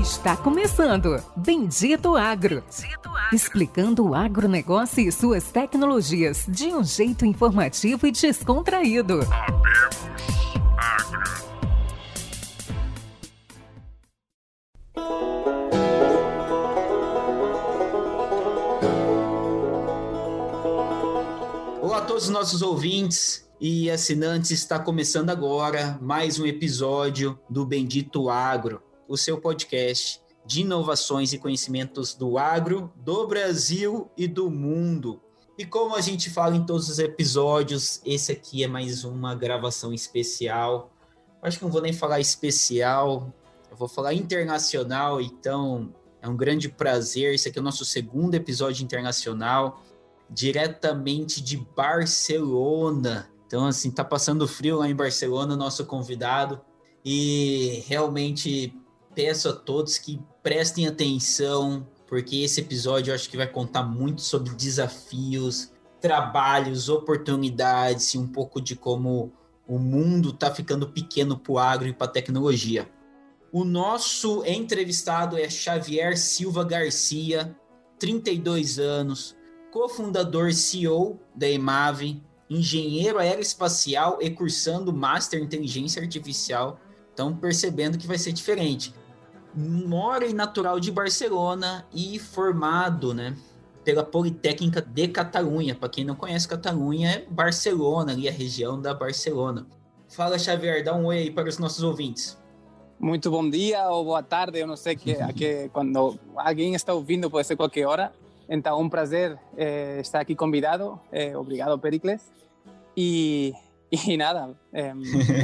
Está começando Bendito Agro. Explicando o agronegócio e suas tecnologias de um jeito informativo e descontraído. Olá a todos os nossos ouvintes e assinantes. Está começando agora mais um episódio do Bendito Agro, o seu podcast de inovações e conhecimentos do agro, do Brasil e do mundo. E como a gente fala em todos os episódios, esse aqui é mais uma gravação especial. Acho que não vou nem falar especial, eu vou falar internacional, então é um grande prazer. Esse aqui é o nosso segundo episódio internacional, diretamente de Barcelona. Então, assim, tá passando frio lá em Barcelona, nosso convidado. E realmente peço a todos que prestem atenção, porque esse episódio eu acho que vai contar muito sobre desafios, trabalhos, oportunidades e um pouco de como o mundo está ficando pequeno para o agro e para a tecnologia. O nosso entrevistado é Xavier Silva Garcia, 32 anos, cofundador CEO da Emave, engenheiro aeroespacial e cursando Master em Inteligência Artificial. Estão percebendo que vai ser diferente. Mora em natural de Barcelona e formado, né, pela Politécnica de Catalunha. Para quem não conhece Catalunha, é Barcelona, ali a região da Barcelona. Fala, Xavier, dá um oi aí para os nossos ouvintes. Muito bom dia ou boa tarde, eu não sei que, que quando alguém está ouvindo pode ser qualquer hora. Então, um prazer eh, estar aqui convidado. Eh, obrigado, Pericles. E, e nada, eh,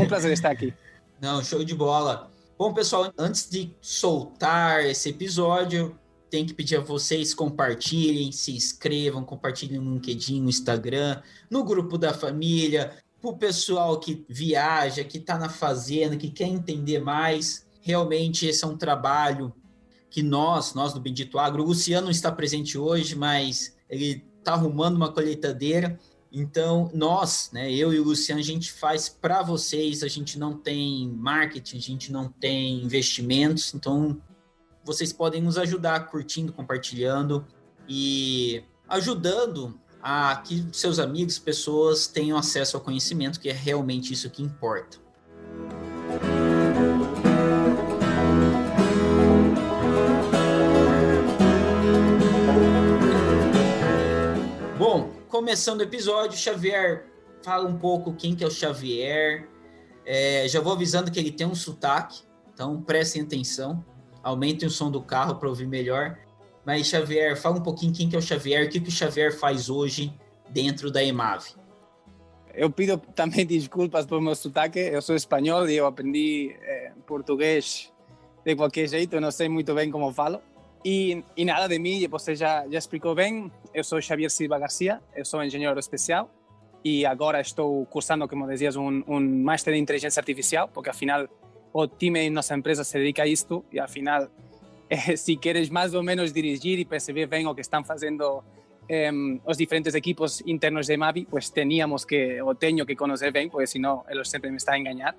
um prazer estar aqui. Não, show de bola. Bom, pessoal, antes de soltar esse episódio, tem que pedir a vocês compartilhem, se inscrevam, compartilhem no LinkedIn, no Instagram, no grupo da família, para o pessoal que viaja, que está na fazenda, que quer entender mais. Realmente esse é um trabalho que nós, nós do Bendito Agro, o Luciano está presente hoje, mas ele está arrumando uma colheitadeira. Então, nós, né, eu e o Luciano, a gente faz para vocês, a gente não tem marketing, a gente não tem investimentos, então vocês podem nos ajudar curtindo, compartilhando e ajudando a que seus amigos, pessoas tenham acesso ao conhecimento, que é realmente isso que importa. Começando o episódio, Xavier, fala um pouco quem que é o Xavier. É, já vou avisando que ele tem um sotaque, então prestem atenção, aumentem o som do carro para ouvir melhor. Mas, Xavier, fala um pouquinho quem que é o Xavier, o que, que o Xavier faz hoje dentro da Emave. Eu pido também desculpas por meu sotaque, eu sou espanhol e eu aprendi eh, português de qualquer jeito, eu não sei muito bem como falo. E, e nada de mim, você já, já explicou bem, eu sou Xavier Silva Garcia, eu sou engenheiro especial e agora estou cursando, como dizias, um, um Master em Inteligência Artificial, porque afinal o time em nossa empresa se dedica a isto e afinal eh, se queres mais ou menos dirigir e perceber bem o que estão fazendo eh, os diferentes equipos internos de Mavi, pues teníamos que, o tenho que conhecer bem, porque senão eles sempre me estão a enganar.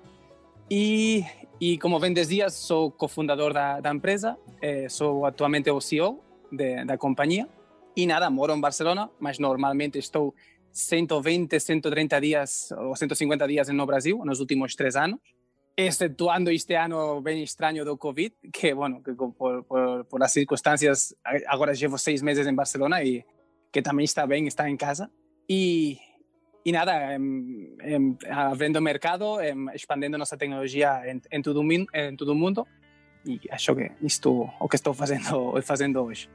E, e como bem dizias, sou cofundador da, da empresa, eh, sou atualmente o CEO de, da companhia e nada, moro em Barcelona, mas normalmente estou 120, 130 dias ou 150 dias no Brasil nos últimos três anos exceptuando este ano bem estranho do Covid, que, bueno, que por, por, por as circunstâncias, agora llevo seis meses em Barcelona e que também está bem, está em casa. E, e nada, em, em, abrindo mercado, em, expandindo nossa tecnologia em, em, todo, em todo mundo. E acho que isto o que estou fazendo, fazendo hoje.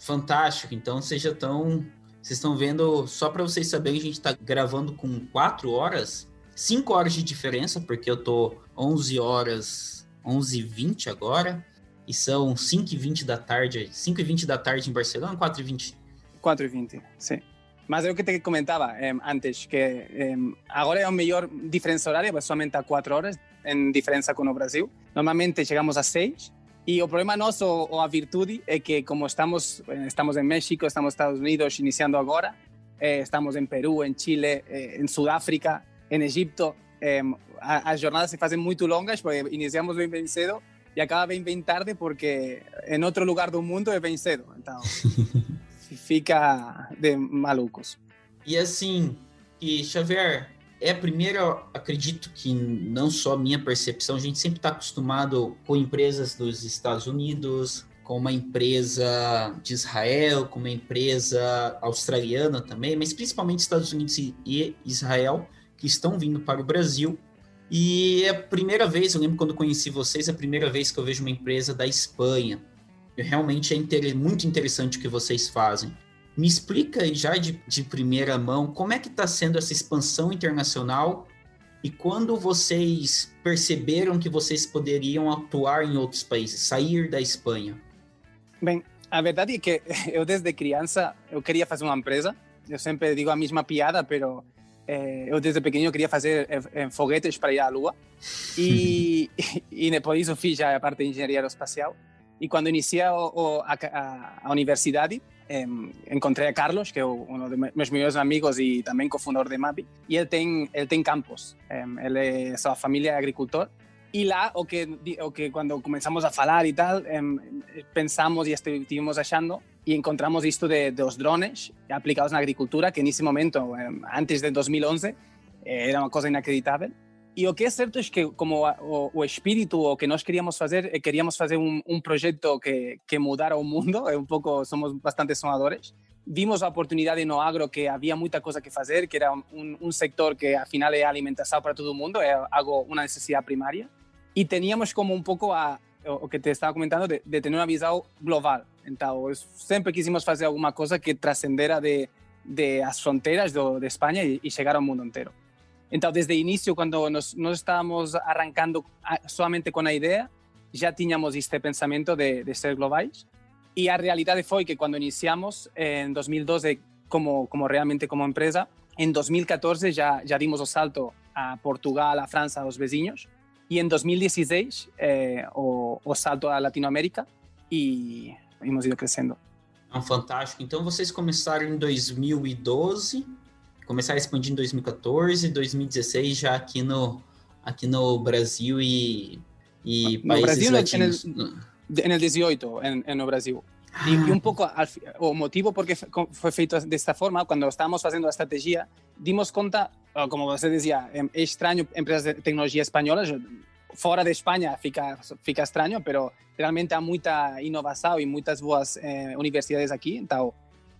Fantástico. Então, vocês já estão... Vocês estão vendo, só para vocês saberem, a gente está gravando com quatro horas 5 horas de diferença, porque eu tô 11 horas, 11 e 20 agora, e são 5 e 20 da tarde, 5 e 20 da tarde em Barcelona, 4 e 20? 4 e 20, sim. Mas eu que te comentava eh, antes, que eh, agora é o melhor diferença horária, somente a 4 horas, em diferença com o Brasil. Normalmente chegamos a 6, e o problema nosso, ou a virtude, é que como estamos, estamos em México, estamos nos Estados Unidos iniciando agora, eh, estamos em Peru, em Chile, em Sudáfrica, em Egipto, eh, as jornadas se fazem muito longas, porque iniciamos bem bem cedo e acaba bem bem tarde porque em outro lugar do mundo é bem cedo. Então fica de malucos. E assim, e Xavier, é a primeira, acredito que não só minha percepção, a gente sempre está acostumado com empresas dos Estados Unidos, com uma empresa de Israel, com uma empresa australiana também, mas principalmente Estados Unidos e Israel, que estão vindo para o Brasil. E é a primeira vez, eu lembro quando conheci vocês, é a primeira vez que eu vejo uma empresa da Espanha. Realmente é muito interessante o que vocês fazem. Me explica aí já de, de primeira mão como é que está sendo essa expansão internacional e quando vocês perceberam que vocês poderiam atuar em outros países, sair da Espanha? Bem, a verdade é que eu desde criança eu queria fazer uma empresa. Eu sempre digo a mesma piada, pero eh, eu desde pequeno queria fazer eh, foguetes para ir à Lua. E, e depois eu fiz já a parte de engenharia aeroespacial. E quando iniciei a, a, a universidade, eh, a Carlos, que é um dos meus melhores amigos e também cofundador de MAPI, e ele tem, ele tem campos. Eh, ele é, sua família agricultor Y lá, o que, o que cuando comenzamos a falar y tal, eh, pensamos y estuvimos achando y encontramos esto de, los drones aplicados en la agricultura, que en ese momento, antes de 2011, eh, era uma coisa inacreditável. E o que é certo é que, como o, o espírito o que nós queríamos fazer, queríamos fazer um, um projeto que, que mudara o mundo, é um pouco, somos bastante sonadores. Vimos a oportunidade no agro que havia muita coisa que fazer, que era um, um sector que, afinal, é alimentação para todo mundo, é algo, uma necessidade primária y teníamos como un poco a, o que te estaba comentando, de, de tener una visão global. Entonces, sempre quisimos fazer alguma coisa que trascendera de, de as fronteiras do, de Espanha e, e chegar ao mundo inteiro. Então, desde o início, quando nos estávamos arrancando somente com a ideia, já tínhamos este pensamento de, de ser globais. E a realidade foi que quando iniciamos, em 2012, como, como realmente como empresa, em 2014 já, já dimos o salto a Portugal, a França, aos vizinhos, y en 2016 eh, o, o, salto a Latinoamérica e hemos ido crescendo. Ah, fantástico. Então vocês começaram em 2012, começaram a expandir em 2014, 2016 já aqui no aqui no Brasil e e no países Brasil, latinos. El 18 en, en el Brasil. Ah. Y, y, un poco al, o motivo porque foi feito desta forma, quando estávamos fazendo a estratégia, dimos conta como você dizia, é estranho empresas de tecnologia espanholas, fora de Espanha fica, fica estranho, pero realmente há muita inovação e muitas boas eh, universidades aqui. Então,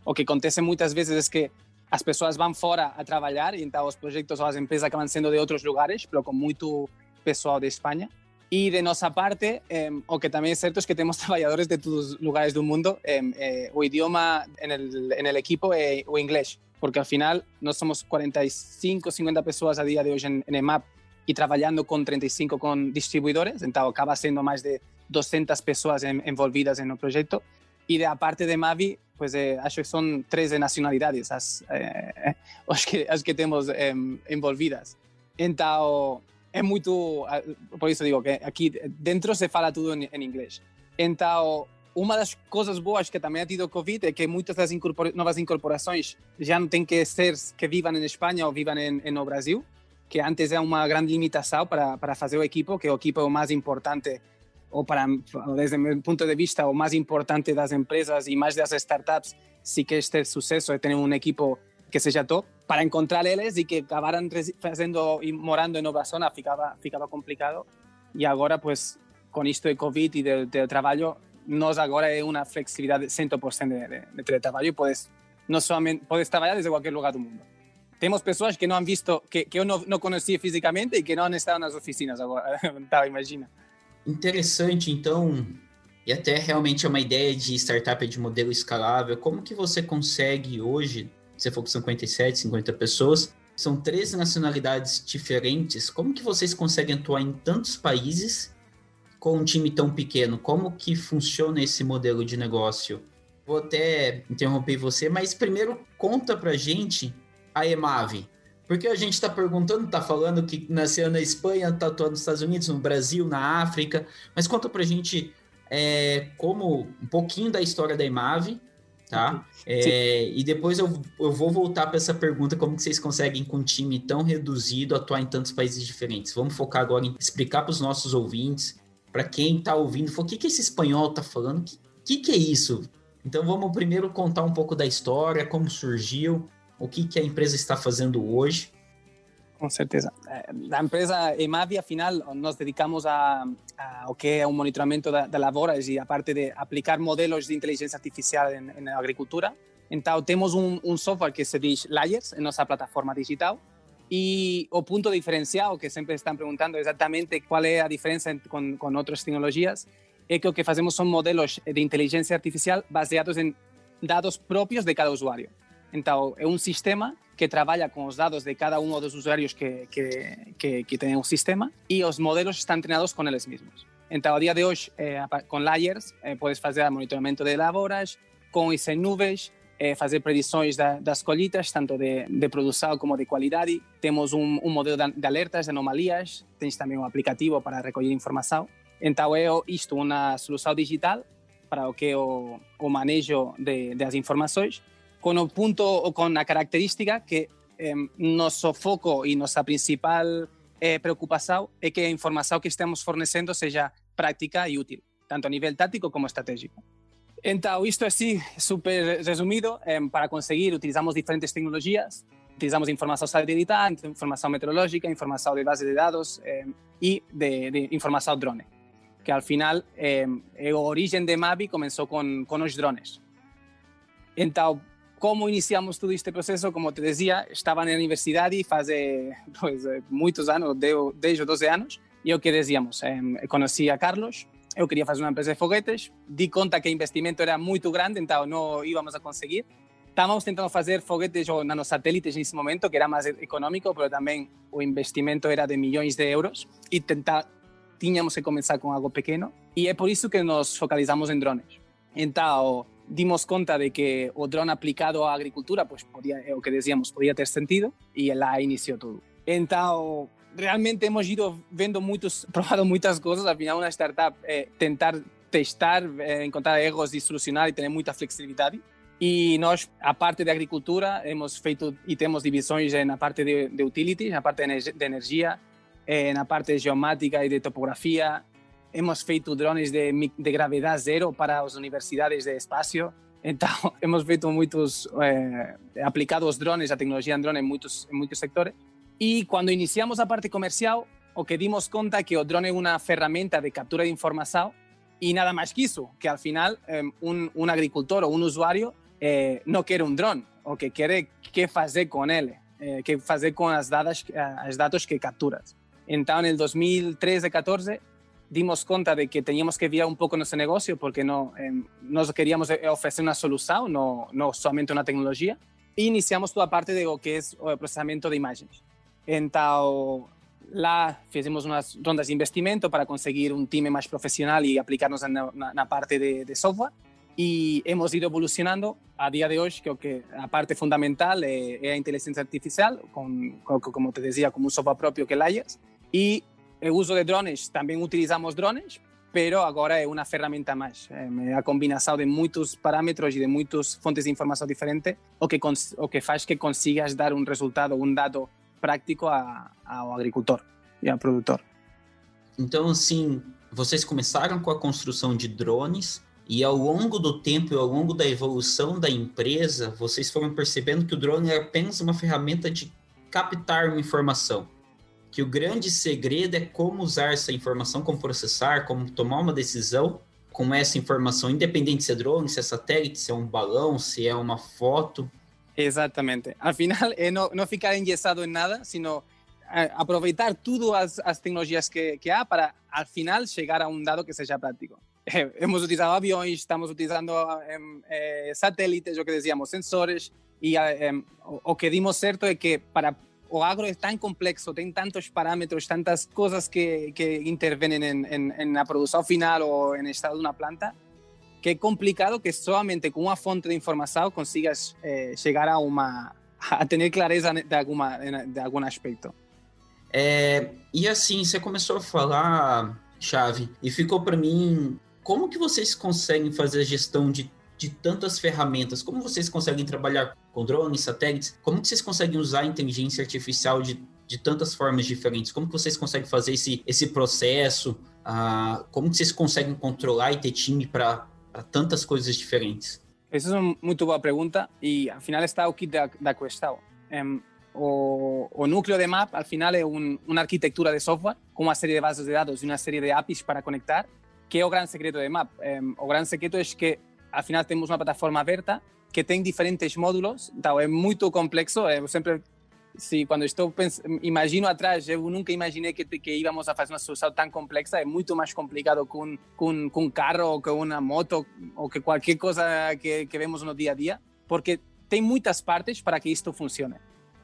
o que acontece muitas vezes é que as pessoas vão fora a trabalhar e então os projetos ou as empresas acabam sendo de outros lugares, pero com muito pessoal de Espanha. E de nossa parte, eh, o que também é certo é que temos trabalhadores de todos os lugares do mundo. Eh, eh, o idioma en el, en el equipo o inglês porque al final no somos 45, 50 pessoas a dia de hoje en, en EMAP e trabalhando com 35 com distribuidores, então acaba sendo mais de 200 pessoas en, envolvidas no projeto. E da parte de Mavi, pues eh, acho que são 13 nacionalidades as, eh, as, que, as que temos eh, envolvidas. Então, é muito. Por isso digo que aqui dentro se fala tudo em, em inglês. Então, uma das coisas boas que também ha tido o Covid é que muitas das novas incorporações já não tem que ser que vivam em Espanha ou vivam em, em no Brasil, que antes é uma grande limitação para, para fazer o equipo, que o equipo é o mais importante, ou para, desde meu ponto de vista, o mais importante das empresas e mais das startups, se quer ter sucesso, é ter um equipo que seja top, para encontrar eles e que acabaram fazendo e morando em nova zona ficava, ficava complicado. E agora, pues, com isto de Covid e de, de trabalho, nós agora é uma flexibilidade 100% de, de, de teletrabalho e podes, não somente, podes trabalhar desde qualquer lugar do mundo. Temos pessoas que não han visto, que, que eu não, não conhecia fisicamente e que não han estado nas oficinas agora, tá, imagina. Interessante, então, e até realmente é uma ideia de startup de modelo escalável. Como que você consegue hoje, você falou que são 57, 50 pessoas, são três nacionalidades diferentes, como que vocês conseguem atuar em tantos países com um time tão pequeno? Como que funciona esse modelo de negócio? Vou até interromper você, mas primeiro conta pra gente a Emave. Porque a gente está perguntando, está falando que nasceu na Espanha, está atuando nos Estados Unidos, no Brasil, na África, mas conta pra gente é, como um pouquinho da história da Emave, tá? É, e depois eu, eu vou voltar para essa pergunta, como que vocês conseguem com um time tão reduzido atuar em tantos países diferentes? Vamos focar agora em explicar para os nossos ouvintes para quem está ouvindo, o que, que esse espanhol está falando? O que, que, que é isso? Então vamos primeiro contar um pouco da história, como surgiu, o que, que a empresa está fazendo hoje. Com certeza. A empresa EMAVI, afinal, nos dedicamos a, a o que é o monitoramento da, da e a parte de aplicar modelos de inteligência artificial na agricultura. Então, temos um, um software que se diz Layers, em nossa plataforma digital, e o ponto diferencial, que sempre estão perguntando exatamente qual é a diferença com, com outras tecnologias, é que o que fazemos são modelos de inteligência artificial baseados em dados próprios de cada usuário. Então, é um sistema que trabalha com os dados de cada um dos usuários que, que, que, que tem o sistema e os modelos estão treinados com eles mesmos. Então, a dia de hoje, eh, com layers, eh, podes fazer monitoramento de lavouras, com isso em nuvens, eh, fazer predições da, das colheitas, tanto de, de produção como de qualidade. Temos um, um modelo de, de alertas, de anomalias, tens também um aplicativo para recolher informação. Então, é isto uma solução digital para o que é o, o manejo de, das informações con o punto ou con a característica que eh, noso foco e nosa principal eh, preocupación é que a información que estamos fornecendo seja práctica e útil, tanto a nivel táctico como estratégico. Então, isto así, super resumido, eh, para conseguir utilizamos diferentes tecnologías, utilizamos información satelital, información meteorológica, información de base de dados eh, e de, de información drone, que al final eh, o origen de Mavi comenzou con, con os drones. Então, como iniciamos todo este proceso, como te decía, estaba na universidade faz pues, muitos anos, 10 ou 12 anos, e o que decíamos, eh, a Carlos, eu queria fazer uma empresa de foguetes, di conta que o investimento era muito grande, então não íbamos a conseguir. Estávamos tentando fazer foguetes ou nanosatélites nesse momento, que era mais econômico, mas também o investimento era de milhões de euros e tentar, tínhamos que começar com algo pequeno. E é por isso que nos focalizamos em drones. Então, dimos conta de que o drone aplicado à agricultura, pues podía, o que decíamos, podía ter sentido e lá iniciou tudo. Então, realmente hemos ido vendo muitos, probado muitas coisas, al final uma startup é tentar testar, é, encontrar erros e solucionar e ter muita flexibilidade. E nós, a parte de agricultura, hemos feito e temos divisões na parte de, de utilities, na parte de energia, na parte de geomática e de topografia, hemos feito drones de, de gravidade zero para as universidades de espaço. Então, hemos feito muitos, eh, aplicado os drones, a tecnologia em drone em muitos, em muitos sectores. E quando iniciamos a parte comercial, o que dimos conta é que o drone é uma ferramenta de captura de informação e nada mais que isso, que al final eh, um, um agricultor ou um usuário eh, não quer um drone, o que quer é que fazer com ele, eh, que fazer com as dados, as dados que capturas. Então, em 2013 14 dimos conta de que teníamos que virar un pouco nosso negocio porque no, eh, nós queríamos oferecer unha solución, no, no somente unha tecnología, e iniciamos toda a parte de o que é o procesamento de imagens. Então, lá fizemos umas rondas de investimento para conseguir um time mais profissional e aplicarnos na, na, na parte de, de, software. E hemos ido evolucionando a dia de hoje, que o que a parte fundamental é, é a inteligência artificial, com, com, como te dizia, como um software próprio que Layers, e o uso de drones, também utilizamos drones, pero agora é uma ferramenta mais. É a combinação de muitos parâmetros e de muitas fontes de informação diferentes, o que, o que faz que consigas dar um resultado, um dado prático a, ao agricultor e ao produtor. Então, assim, vocês começaram com a construção de drones e ao longo do tempo e ao longo da evolução da empresa, vocês foram percebendo que o drone é apenas uma ferramenta de captar uma informação que o grande segredo é como usar essa informação, como processar, como tomar uma decisão com essa informação, independente se é drone, se é satélite, se é um balão, se é uma foto. Exatamente. Afinal, é não, não ficar engessado em nada, sino eh, aproveitar tudo as, as tecnologias que, que há para, al final, chegar a um dado que seja prático. Eh, hemos utilizado aviões, estamos utilizando eh, satélites, o que decíamos, sensores, e o, o que dimos certo é que para o agro é tão complexo, tem tantos parâmetros, tantas coisas que, que intervêm em, em, em na produção final ou em estado de uma planta, que é complicado que somente com uma fonte de informação consigas eh, chegar a uma a ter clareza de alguma de algum aspecto. É, e assim, você começou a falar, Chave, e ficou para mim, como que vocês conseguem fazer a gestão de de tantas ferramentas? Como vocês conseguem trabalhar com drones, satélites? Como que vocês conseguem usar a inteligência artificial de de tantas formas diferentes? Como que vocês conseguem fazer esse, esse processo? Ah, como que vocês conseguem controlar e ter time para tantas coisas diferentes? Essa é uma muito boa pergunta e, ao final, está o kit da, da questão. Um, o, o, núcleo de MAP, al final, é um, uma arquitetura de software com uma série de bases de dados e uma série de APIs para conectar, que é o grande secreto de MAP. Um, o grande secreto é que, al final, temos uma plataforma aberta que tem diferentes módulos, então é muito complexo. Eu sempre Sí, cuando estou imagino atrás, eu nunca imaginei que, que íbamos a fazer uma solução tão complexa. É muito mais complicado com, com, com um carro ou com uma moto ou que qualquer coisa que, que vemos no dia a dia, porque tem muitas partes para que isto funcione.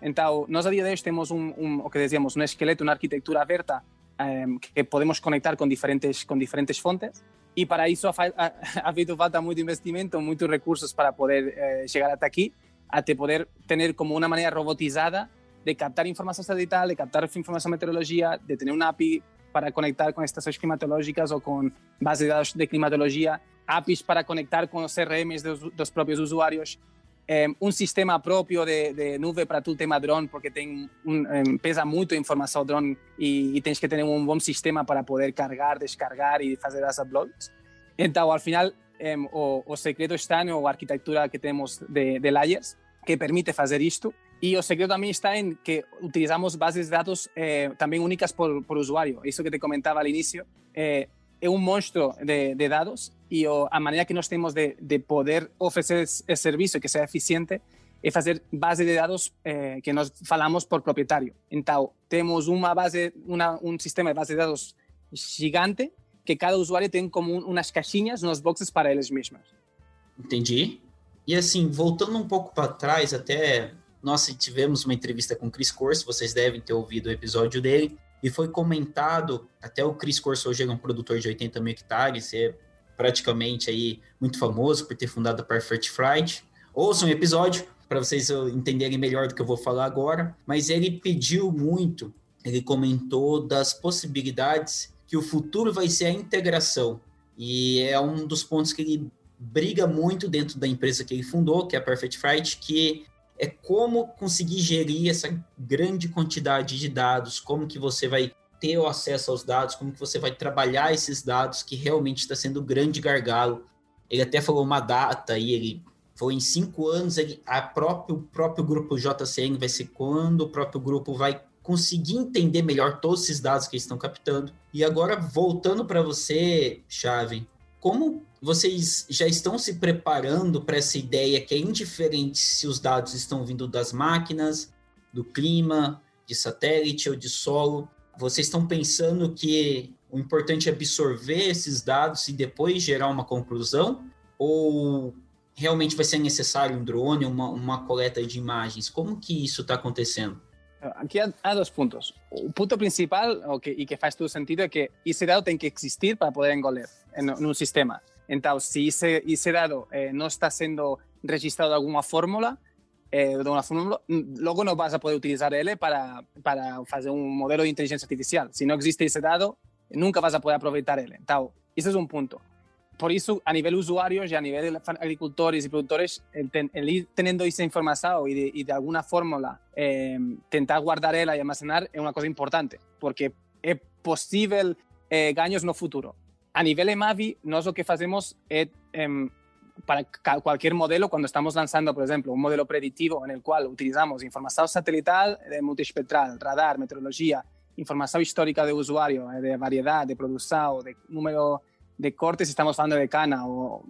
Então, nós a dia de hoje temos um, um o que dizíamos, um esqueleto, uma arquitetura aberta um, que podemos conectar diferentes, com diferentes fontes e para isso ha, ha, falta muito investimento, muitos recursos para poder eh, chegar até aqui, até poder ter como uma maneira robotizada de captar información satelital, de captar información de meteorología, de tener una API para conectar con estaciones climatológicas o con bases de datos de climatología, APIs para conectar con los CRMs de los, propios usuarios, eh, un sistema propio de, de, nube para tu tema drone, porque un, um, pesa muito a informação drone e, e, tens que ter um bom sistema para poder cargar, descargar e fazer as uploads. Então, ao final, um, o, o secreto está na arquitetura que temos de, layers, que permite fazer isto Y el secreto también está en que utilizamos bases de datos eh, únicas por, por, usuario. Eso que te comentaba al inicio eh, es un monstruo de, de datos y o, a manera que nos tenemos de, de poder ofrecer el servicio que sea eficiente es hacer base de datos eh, que nos falamos por propietario. Entonces, tenemos una base, una, un sistema de base de datos gigante que cada usuario tiene como un, unas caixinhas, unos boxes para eles mesmos. Entendi. E assim, voltando um pouco para trás, até nós tivemos uma entrevista com o Chris Corso, vocês devem ter ouvido o episódio dele, e foi comentado, até o Chris Corso hoje é um produtor de 80 mil hectares, é praticamente aí muito famoso por ter fundado a Perfect Flight. Ouçam um episódio para vocês entenderem melhor do que eu vou falar agora, mas ele pediu muito, ele comentou das possibilidades que o futuro vai ser a integração, e é um dos pontos que ele briga muito dentro da empresa que ele fundou, que é a Perfect Flight, que é como conseguir gerir essa grande quantidade de dados, como que você vai ter o acesso aos dados, como que você vai trabalhar esses dados, que realmente está sendo o grande gargalo. Ele até falou uma data e ele foi em cinco anos, ele, a próprio, o próprio grupo JCN vai ser quando o próprio grupo vai conseguir entender melhor todos esses dados que eles estão captando. E agora, voltando para você, Chave, como vocês já estão se preparando para essa ideia que é indiferente se os dados estão vindo das máquinas, do clima, de satélite ou de solo? Vocês estão pensando que o importante é absorver esses dados e depois gerar uma conclusão? Ou realmente vai ser necessário um drone, uma, uma coleta de imagens? Como que isso está acontecendo? Aqui há, dois pontos. O ponto principal, o que, que faz todo sentido, é que esse dado tem que existir para poder engolir em um sistema. Então, se ese dado eh, está siendo registrado de alguna fórmula, eh, de una fórmula, luego no vas a poder utilizar ele para, para hacer un modelo de inteligencia artificial. Si no existe ese dado, nunca vas a poder aprovechar ele. Então, ese es un punto. Por eso, a nivel usuarios y a nivel de agricultores y productores, el, ten, el ir teniendo esa información y de, y de alguna fórmula eh, intentar guardar y almacenar es una cosa importante, porque es posible eh, gaños no futuro. A nivel EMAVI, nosotros lo que hacemos es, em, para cualquier modelo, cuando estamos lanzando, por ejemplo, un modelo predictivo en el cual utilizamos información satelital, de multiespectral, radar, meteorología, información histórica de usuario, eh, de variedad, de producción, de número de cortes, estamos hablando de cana o,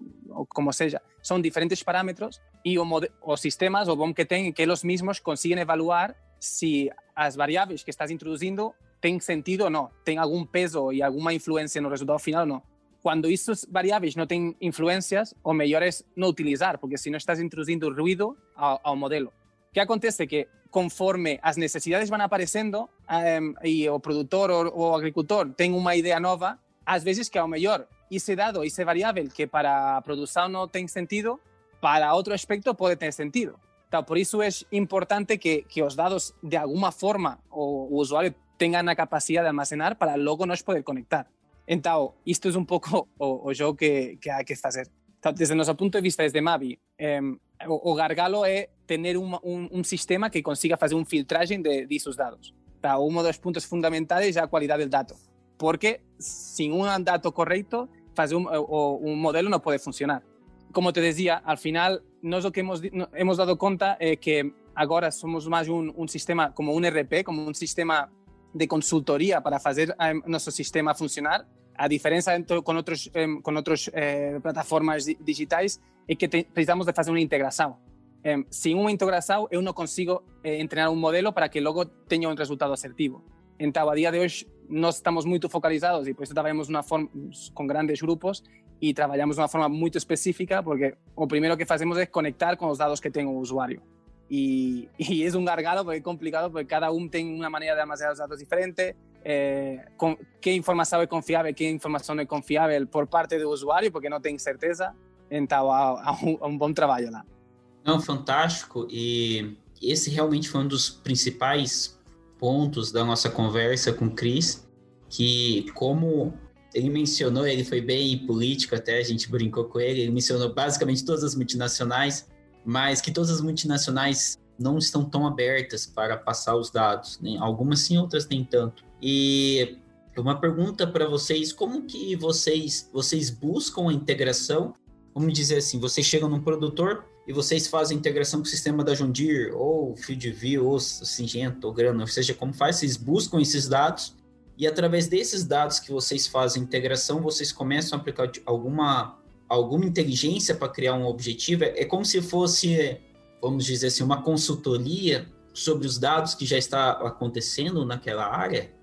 como sea, son diferentes parámetros y o, sistemas o BOM que tienen que los mismos consiguen evaluar si las variables que estás introduciendo tem sentido ou não, tem algum peso e alguma influência no resultado final ou não. Quando essas variáveis não têm influências, o melhor é não utilizar, porque senão estás introduzindo ruído ao, ao modelo. O que acontece que conforme as necessidades vão aparecendo um, e o produtor ou o agricultor tem uma ideia nova, às vezes que ao melhor esse dado, esse variável que para a produção não tem sentido, para outro aspecto pode ter sentido. Por isso é importante que, que os dados, de alguma forma, o, o usuário tengan la capacidad de almacenar para luego nos poder conectar. Entonces, esto es un poco o, o que, que hay que hacer. Desde nuestro punto de vista, desde Mavi, eh, o, Gargalo es tener un, un, un, sistema que consiga hacer un filtraje de, de esos datos. Tá, uno dos puntos fundamentais é a qualidade do dato, porque sem um dato correto, fazer um, o, um modelo não pode funcionar. Como te dizia, al final, nós o que hemos, hemos dado conta é que agora somos mais um, um sistema como um RP, como um sistema de consultoria para fazer nosso sistema funcionar, a diferença com outros com outras eh, plataformas digitais é que te, precisamos de fazer uma integração. Eh, sem uma integração, eu não consigo eh, treinar um modelo para que logo tenha um resultado assertivo. Então, a dia de hoje, nós estamos muito focalizados e por isso trabalhamos uma forma, com grandes grupos e trabalhamos de uma forma muito específica porque o primeiro que fazemos é conectar com os dados que tem o usuário. Y, y, es un gargalo porque es complicado porque cada uno tiene una manera de almacenar los datos diferente, eh, con, qué información es confiable, qué información es confiable por parte del usuario? Porque no tem certeza, então há, um bom trabalho lá. Não, fantástico, e esse realmente foi um dos principais pontos da nossa conversa com o Cris, que como ele mencionou, ele foi bem político até, a gente brincou com ele, ele mencionou basicamente todas as multinacionais, mas que todas as multinacionais não estão tão abertas para passar os dados, né? algumas sim, outras nem tanto. E uma pergunta para vocês, como que vocês vocês buscam a integração? Vamos dizer assim, vocês chegam num produtor e vocês fazem integração com o sistema da Deere, ou FieldView, ou Singenta, ou Grana, ou seja, como faz, vocês buscam esses dados e através desses dados que vocês fazem integração, vocês começam a aplicar alguma alguma inteligência para criar um objetivo, é, é como se fosse, vamos dizer assim, uma consultoria sobre os dados que já está acontecendo naquela área?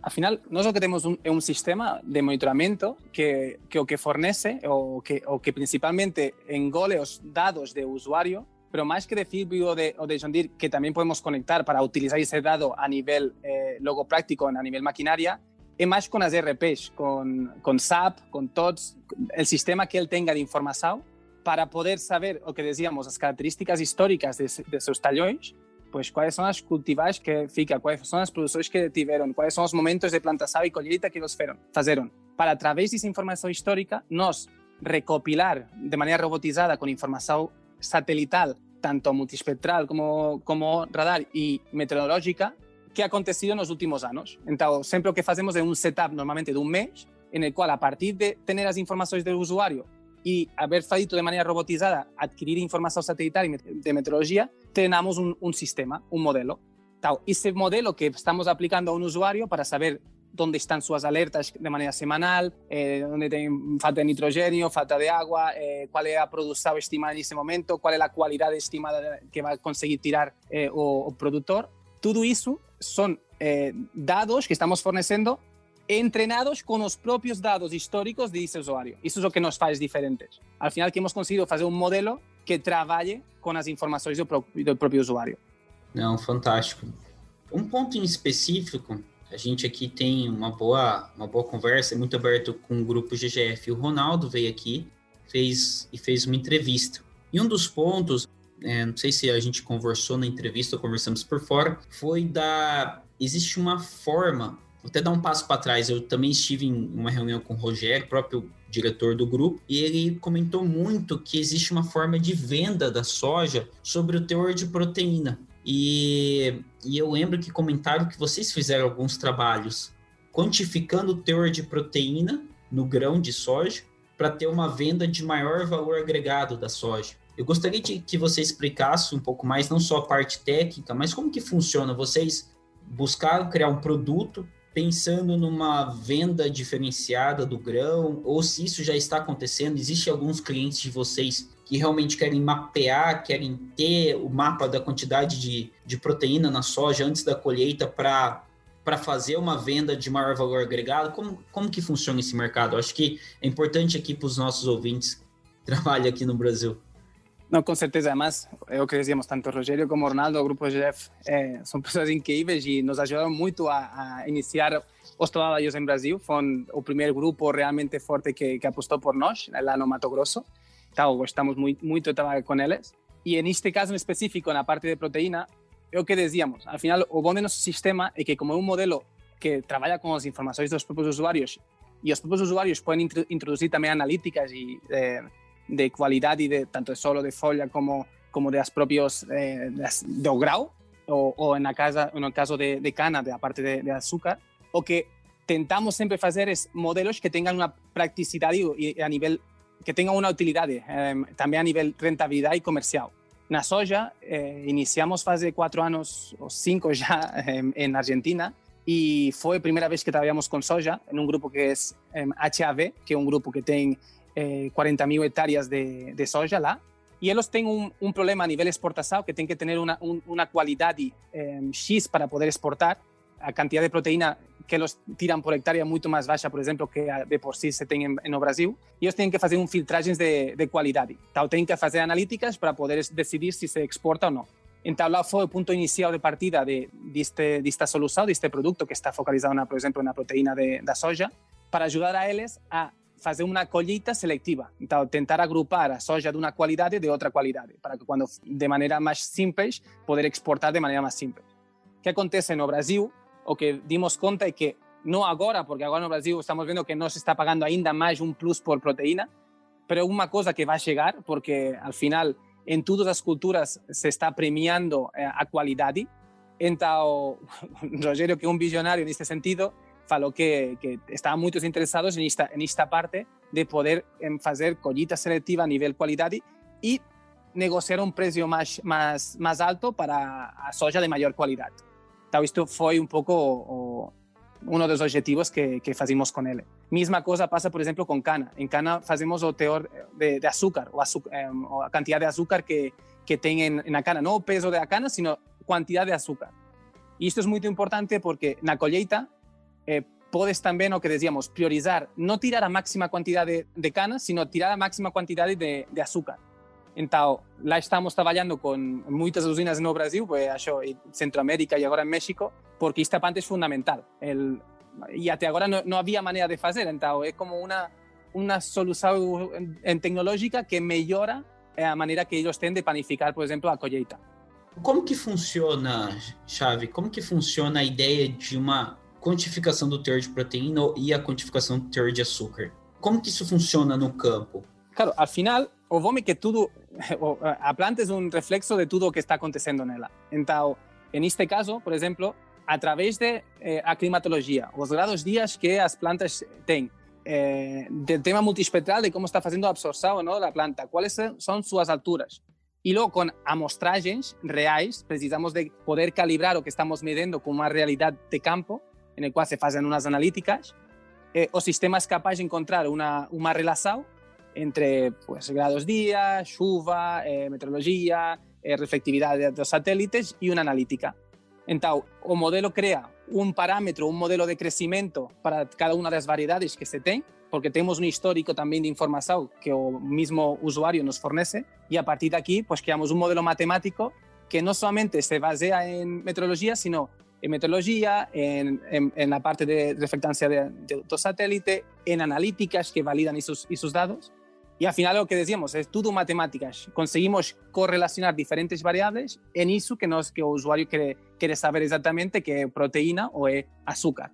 Afinal, nós o que temos um, um sistema de monitoramento que, que o que fornece, ou que, o que principalmente engole os dados do usuário, pero más que decir o de, o de John Deere, que también podemos conectar para utilizar ese dado a nivel eh, logo a nivel maquinaria, é mais com as RPs, com, com SAP, com todos, o sistema que ele tenha de informação, para poder saber o que dizíamos, as características históricas de, de seus talhões, pois quais são as cultivares que fica, quais são as produções que tiveram, quais são os momentos de plantação e colheita que eles fizeram. Para, através dessa informação histórica, nós recopilar de maneira robotizada com informação satelital, tanto multispectral como, como radar e meteorológica, que ha acontecido nos últimos anos. Então, sempre o que fazemos é um setup normalmente de um mês, en el cual, a partir de ter as informações do usuário e haver feito de maneira robotizada adquirir informação satelital de meteorologia, treinamos um, um sistema, um modelo. Então, esse modelo que estamos aplicando a um usuário para saber onde estão suas alertas de maneira semanal, eh, onde tem falta de nitrogênio, falta de água, eh, qual é a produção estimada nesse momento, qual é a qualidade estimada que vai conseguir tirar eh, o, o produtor. Tudo isso son eh, dados que estamos fornecendo entrenados con los propios dados históricos de ese usuario. Eso es lo que nos hace diferentes. Al final que hemos conseguido hacer un modelo que trabaje con las informaciones del, pro del próprio usuário. Não, fantástico. Um ponto em específico, a gente aqui tem uma boa, uma boa conversa, muito aberto com o grupo GGF. O Ronaldo veio aqui fez, e fez uma entrevista. E um dos pontos é, não sei se a gente conversou na entrevista ou conversamos por fora, foi da. Existe uma forma, vou até dar um passo para trás. Eu também estive em uma reunião com o Rogério, próprio diretor do grupo, e ele comentou muito que existe uma forma de venda da soja sobre o teor de proteína. E, e eu lembro que comentaram que vocês fizeram alguns trabalhos quantificando o teor de proteína no grão de soja para ter uma venda de maior valor agregado da soja. Eu gostaria de que você explicasse um pouco mais, não só a parte técnica, mas como que funciona. Vocês buscaram criar um produto pensando numa venda diferenciada do grão, ou se isso já está acontecendo, existe alguns clientes de vocês que realmente querem mapear, querem ter o mapa da quantidade de, de proteína na soja antes da colheita para para fazer uma venda de maior valor agregado? Como, como que funciona esse mercado? Acho que é importante aqui para os nossos ouvintes que trabalham aqui no Brasil. No, con certeza. Además, é o que decíamos, tanto Rogerio como Ronaldo, o grupo GF, eh, son persoas increíbles e nos ajudaram muito a, a iniciar os trabalhos em Brasil. Foi o primeiro grupo realmente forte que, que apostou por nós, lá no Mato Grosso. Então, gostamos muito, muito de trabalhar com eles. E neste caso em específico, na parte de proteína, é o que dizíamos. Al final, o bom do nosso sistema é que, como é um modelo que trabalha com as informações dos próprios usuários, e os próprios usuários podem introduzir também analíticas e eh, de qualidade de tanto de solo de folha como como de as propios eh, das, do grau ou, ou na casa, no caso de, de cana, da parte de, de açúcar, o que tentamos sempre fazer é modelos que tenham uma praticidade e a nível que tenham uma utilidade, eh, também a nível rentabilidade e comercial. Na soja, eh, iniciamos faz quatro anos ou cinco já eh, em Argentina e foi a primeira vez que trabalhamos com soja em um grupo que é eh, HAV, que é um grupo que tem eh, 40 mil hectáreas de, de soja lá. E eles têm um, um, problema a nível exportação, que tem que ter uma, um, uma qualidade eh, X para poder exportar. A quantidade de proteína que eles tiram por hectare é muito mais baixa, por exemplo, que de por si se tem no Brasil. E eles têm que fazer um de, de qualidade. Então, têm que fazer analíticas para poder decidir se se exporta ou não. Então, lá foi o ponto inicial de partida de, deste, desta solução, deste produto que está focalizado, na, por exemplo, na proteína de, da soja, para ajudar a eles a fazer uma colheita seletiva. Então, tentar agrupar a soja de uma qualidade de outra qualidade, para que quando de maneira mais simples, poder exportar de maneira mais simples. O que acontece no Brasil o que dimos conta é que não agora, porque agora no Brasil estamos vendo que não se está pagando ainda mais um plus por proteína, é uma coisa que vai chegar, porque al final em todas as culturas se está premiando eh, a qualidade. Então, Rogério, que é um visionário neste sentido, falou que, que estavam muito interessados nesta, nesta parte de poder fazer colheita seletiva a nível qualidade e negociar um preço mais, mais, mais alto para a soja de maior qualidade. Então, isto foi um pouco o, um dos objetivos que, que fazemos com ele. Mesma coisa passa, por exemplo, com cana. Em cana fazemos o teor de, de o açúcar eh, a quantidade de açúcar que, que tem em, na cana. Não o peso da cana, sino quantidade de açúcar. E isto é muito importante porque na colheita eh, podes também, o que dizíamos, priorizar, não tirar a máxima quantidade de, de cana, sino tirar a máxima quantidade de, de açúcar. Então, lá estamos trabalhando com muitas usinas no Brasil, pues, Centroamérica e agora em México, porque esta parte é fundamental. El, e até agora não, não havia de fazer, então é como uma, uma solução tecnológica que melhora a maneira que eles têm de planificar, por exemplo, a colheita. Como que funciona, Chave? Como que funciona a ideia de uma quantificação do teor de proteína e a quantificação do teor de açúcar? Como que isso funciona no campo? Claro, al final, o vome que tudo a planta é um reflexo de tudo o que está acontecendo nela. Então, en este caso, por exemplo, a través de eh, climatologia, os grados dias que as plantas têm, eh, del tema multiespectral de como está fazendo a absorção ¿no? da planta, quais são suas alturas. E logo, com amostragens reais, precisamos de poder calibrar o que estamos medendo com uma realidade de campo, en el qual se fazem umas analíticas, eh, o sistema é capaz de encontrar uma, uma relação entre pues, grados día, chuva, eh, meteorologia, eh, reflectividade dos satélites e unha analítica. Então, o modelo crea un parámetro, un modelo de crecimento para cada unha das variedades que se ten, porque temos un histórico tamén de información que o mismo usuario nos fornece, e a partir de aquí, pues, creamos un modelo matemático que non solamente se basea en meteorologia, sino en meteorologia, en, en, en la parte de reflectancia de, de, do satélite, en analíticas que validan esos, esos dados, Y al final lo que decíamos es todo matemáticas. Conseguimos correlacionar diferentes variables en eso que, nos, que o usuário quiere, quiere saber exatamente que é proteína ou é açúcar.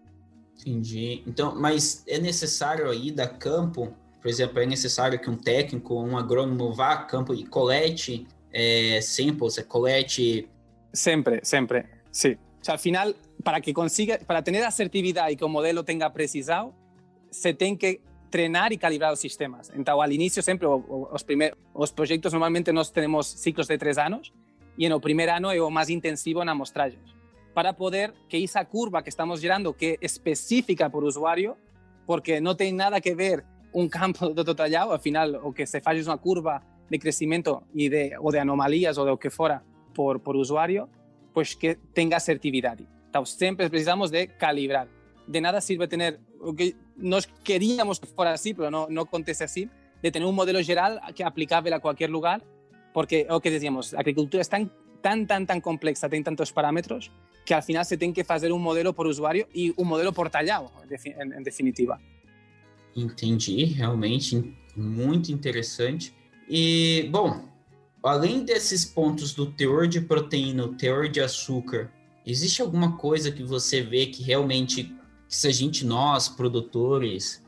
Entendi. Então, mas é necessário ir da campo, por exemplo, é necessário que um técnico, um agrônomo vá a campo e colete é, samples, colete... Sempre, sempre, sim. O sea, al final, para que consiga, para tener asertividade e que o modelo tenha precisão, se tem que treinar e calibrar os sistemas. Então, ao início, sempre, os, primeiros, os projetos normalmente nós temos ciclos de três anos e no primeiro ano é o mais intensivo na amostragens, para poder que essa curva que estamos gerando, que é específica por usuário, porque não tem nada que ver um campo do detalhado, ao final o que se faz é uma curva de crescimento e de, ou de anomalias ou de o que fora por, por usuário, pois que tenha assertividade. Então, sempre precisamos de calibrar. De nada sirve ter que nós queríamos que fuera así, pero no, no acontece así, de tener un modelo general que aplicable a cualquier lugar, porque lo que decíamos, la agricultura es tan, tan, tan, tan complexa, tiene tantos parámetros, que al final se tiene que hacer un modelo por usuario y un modelo por tallado, en definitiva. Entendi, realmente muito interessante. E, bom, além desses pontos do teor de proteína, o teor de açúcar, existe alguma coisa que você vê que realmente se a gente, nós, produtores,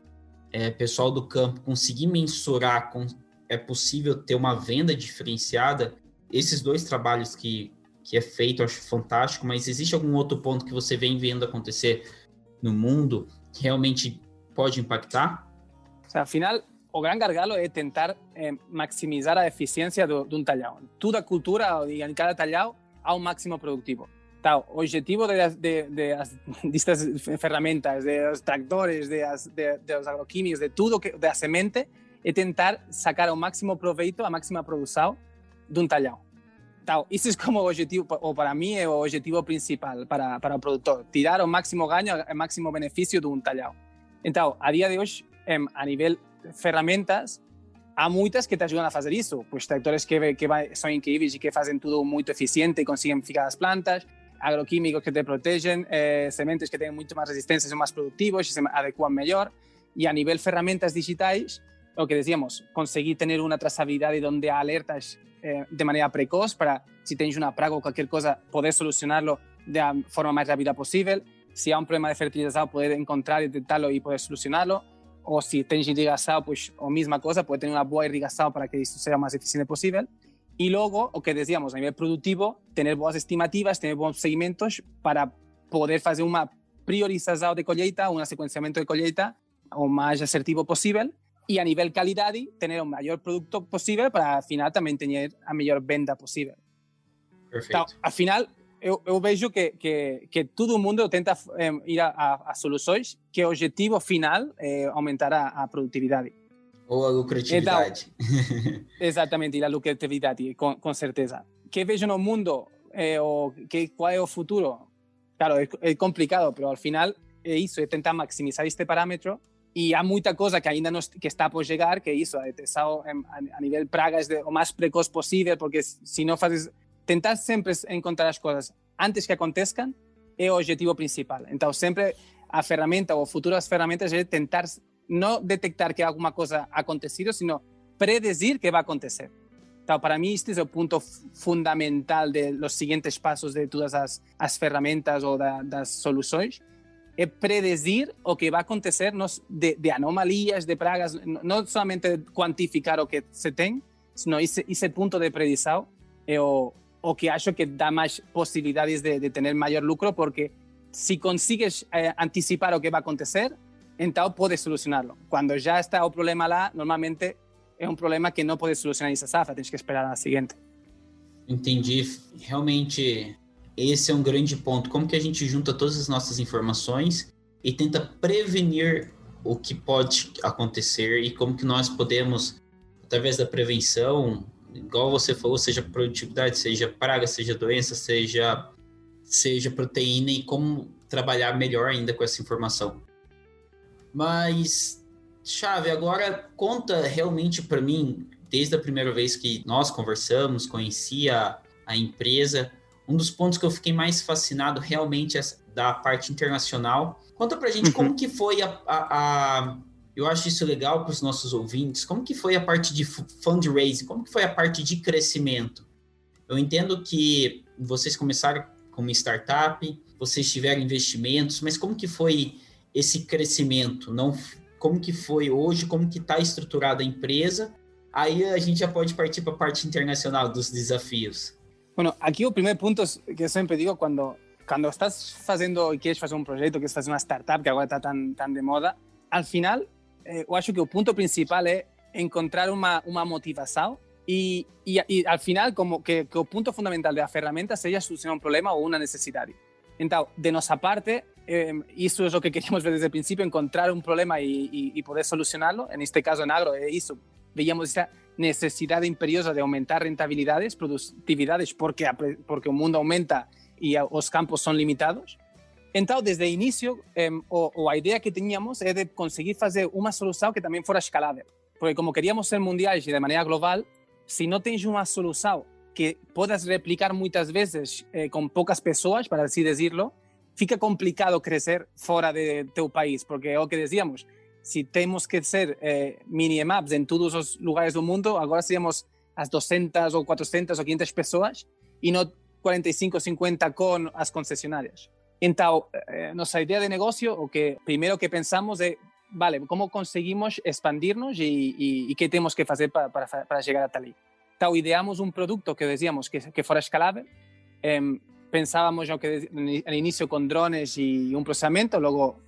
é, pessoal do campo, conseguir mensurar com é possível ter uma venda diferenciada, esses dois trabalhos que, que é feito, eu acho fantástico, mas existe algum outro ponto que você vem vendo acontecer no mundo que realmente pode impactar? O sea, afinal, o gran gargalo é tentar eh, maximizar a eficiência de um talhão. Toda a cultura, em cada talhão, há um máximo produtivo. Tá, o objetivo de, de, de, ferramentas, dos tractores, de, dos agroquímicos, de tudo que da semente, é tentar sacar o máximo proveito, a máxima produção de um talhão. Isso é como o objetivo, ou para mim é o objetivo principal para, para o produtor, tirar o máximo ganho, o máximo benefício de um talhão. Então, a dia de hoje, a nível ferramentas, há muitas que te ajudam a fazer isso. Pues tractores que, que são incríveis que fazem tudo muito eficiente e conseguem ficar as plantas, agroquímicos que te protegem, eh, sementes que têm muito mais resistência, são mais produtivos e se adequam melhor. E a nível ferramentas digitais, o que decíamos, conseguir ter uma trazabilidade onde há alertas eh, de maneira precoz para, se tens uma praga ou qualquer coisa, poder solucioná-lo da forma mais rápida possível. Se há um problema de fertilização, poder encontrar, detectá-lo e poder solucioná-lo. Ou se tens irrigação, pues, a mesma coisa, pode ter uma boa irrigação para que isso seja o mais eficiente possível. Y luego, o que decíamos, a nivel productivo, tener boas estimativas, tener bons segmentos para poder fazer uma priorização de colheita, um sequenciamento de colheita o mais assertivo possível e a nível qualidade, ter o maior produto possível para, afinal, também ter a melhor venda possível. Perfeito. Então, afinal, eu, eu vejo que, que, que todo mundo tenta eh, ir a, a, a, soluções que o objetivo final é aumentar a, a produtividade. Ou a lucratividade. Então, exatamente, e a lucratividade, com, com certeza. que vejo no mundo? É, o, que, qual é o futuro? Claro, é, é complicado, mas ao final é isso, é tentar maximizar este parâmetro e há muita coisa que ainda não, que está por chegar, que é isso, a detecção a, a nível pragas de, o mais precoz possível, porque se não fazes... Tentar sempre encontrar as coisas antes que aconteçam é o objetivo principal. Então, sempre a ferramenta ou futuras ferramentas é tentar no detectar que alguna cosa ha acontecido, sino predecir que va a acontecer. para mí este es el punto fundamental de los siguientes pasos de todas las herramientas o de, las soluciones, es predecir o que va a acontecer de, de anomalías, de pragas, no, solamente cuantificar o que se tiene, sino ese, ese punto de predicción eh, o, o, que acho que da más posibilidades de, tener mayor lucro, porque si consigues eh, anticipar o que va a acontecer, então pode solucioná-lo. Quando já está o problema lá, normalmente é um problema que não pode solucionar essa safra, tem que esperar a seguinte. Entendi. Realmente, esse é um grande ponto. Como que a gente junta todas as nossas informações e tenta prevenir o que pode acontecer e como que nós podemos, através da prevenção, igual você falou, seja produtividade, seja praga, seja doença, seja, seja proteína, e como trabalhar melhor ainda com essa informação. Mas, Chave, agora conta realmente para mim, desde a primeira vez que nós conversamos, conheci a, a empresa, um dos pontos que eu fiquei mais fascinado realmente é da parte internacional. Conta pra gente como uhum. que foi a, a, a eu acho isso legal para os nossos ouvintes. Como que foi a parte de fundraising? Como que foi a parte de crescimento? Eu entendo que vocês começaram como startup, vocês tiveram investimentos, mas como que foi esse crescimento? Não, como que foi hoje? Como que está estruturada a empresa? Aí a gente já pode partir para a parte internacional dos desafios. Bueno, aqui o primeiro ponto que eu sempre digo quando quando estás fazendo e queres fazer um projeto, queres fazer uma startup que agora está tão, tão de moda, al final, eu acho que o ponto principal é encontrar uma, uma motivação e, e, e al final, como que, que o ponto fundamental da ferramenta seja solucionar um problema ou uma necessidade. Então, de nossa parte, eh, eso es lo que queríamos ver desde el principio, encontrar un problema y, y, poder solucionarlo. En este caso, en agro, eh, eso, veíamos esa necesidad imperiosa de aumentar rentabilidades, productividades, porque, porque el mundo aumenta y los campos son limitados. Entonces, desde el inicio, eh, o, o, a idea que teníamos é de conseguir fazer uma solução que também fora escalável. Porque como queríamos ser mundiais e de maneira global, se não tens uma solução que podas replicar muitas vezes eh, com poucas pessoas, para assim dizer-lo, fica complicado crecer fora de teu país, porque é o que decíamos, se temos que ser eh, mini maps en todos os lugares do mundo, agora seríamos as 200 ou 400 ou 500 pessoas e não 45 ou 50 com as concessionárias. Então, eh, nossa ideia de negócio, o que primeiro que pensamos é, vale, como conseguimos expandirnos e, e que temos que fazer para, para, para chegar até ali. Então, ideamos um produto que decíamos que, que fora escalável, eh, pensábamos lo que al inicio con drones y un procesamiento, luego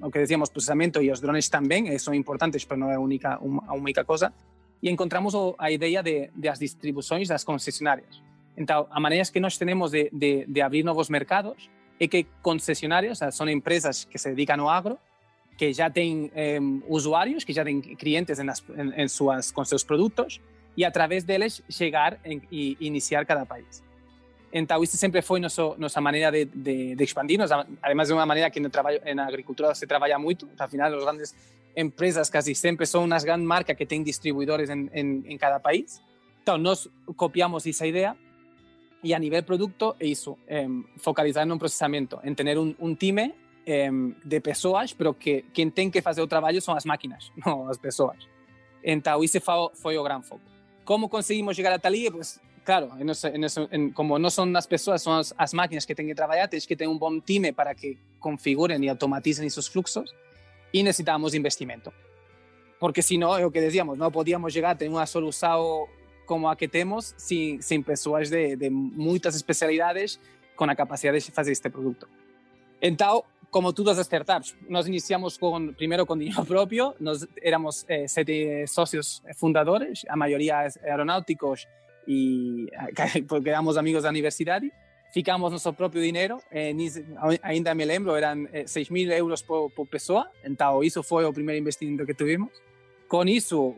lo que decíamos procesamiento y los drones también, son importantes, pero no es única, una única cosa. Y encontramos a idea de, de las distribuciones las concesionarias. Entonces, a maneras que nos tenemos de, de, de abrir nuevos mercados es que concesionarios, son empresas que se dedican al agro, que ya tienen eh, usuarios, que ya tienen clientes en, las, en, en sus, con sus productos, y a través de ellos llegar e iniciar cada país. Entonces, siempre fue nuestra, nuestra manera de, de, de, expandirnos, además de una manera que en, trabajo, en agricultura se trabaja mucho. Al final, las grandes empresas casi siempre son unas grandes marcas que tienen distribuidores en cada país. Entonces, nos copiamos esa idea y a nivel producto eso, eh, focalizar en un procesamiento, en tener un, un time eh, de pessoas, pero que quien tiene que hacer el trabajo son las máquinas, no las pessoas. Entonces, ese fue, fue el gran foco. ¿Cómo conseguimos llegar a Talí? Pues claro, en eso, en eso, en, como no son las personas, son las, las, máquinas que tienen que trabajar, tienes que tener un buen time para que configuren y automaticen esos fluxos y necesitamos investimento. Porque si no, lo que decíamos, no podíamos llegar a tener una solución como a que tenemos sin, sin personas de, de muchas especialidades con la capacidad de hacer este producto. Entonces, como todas las startups, nos iniciamos con, primero con dinero propio, nos, éramos eh, siete socios fundadores, a mayoría aeronáuticos y porque éramos amigos da universidade, ficamos nosso próprio dinheiro, eh, ainda me lembro, eram eh, 6 mil euros por, por pessoa, então isso foi o primeiro investimento que tivemos. Com isso,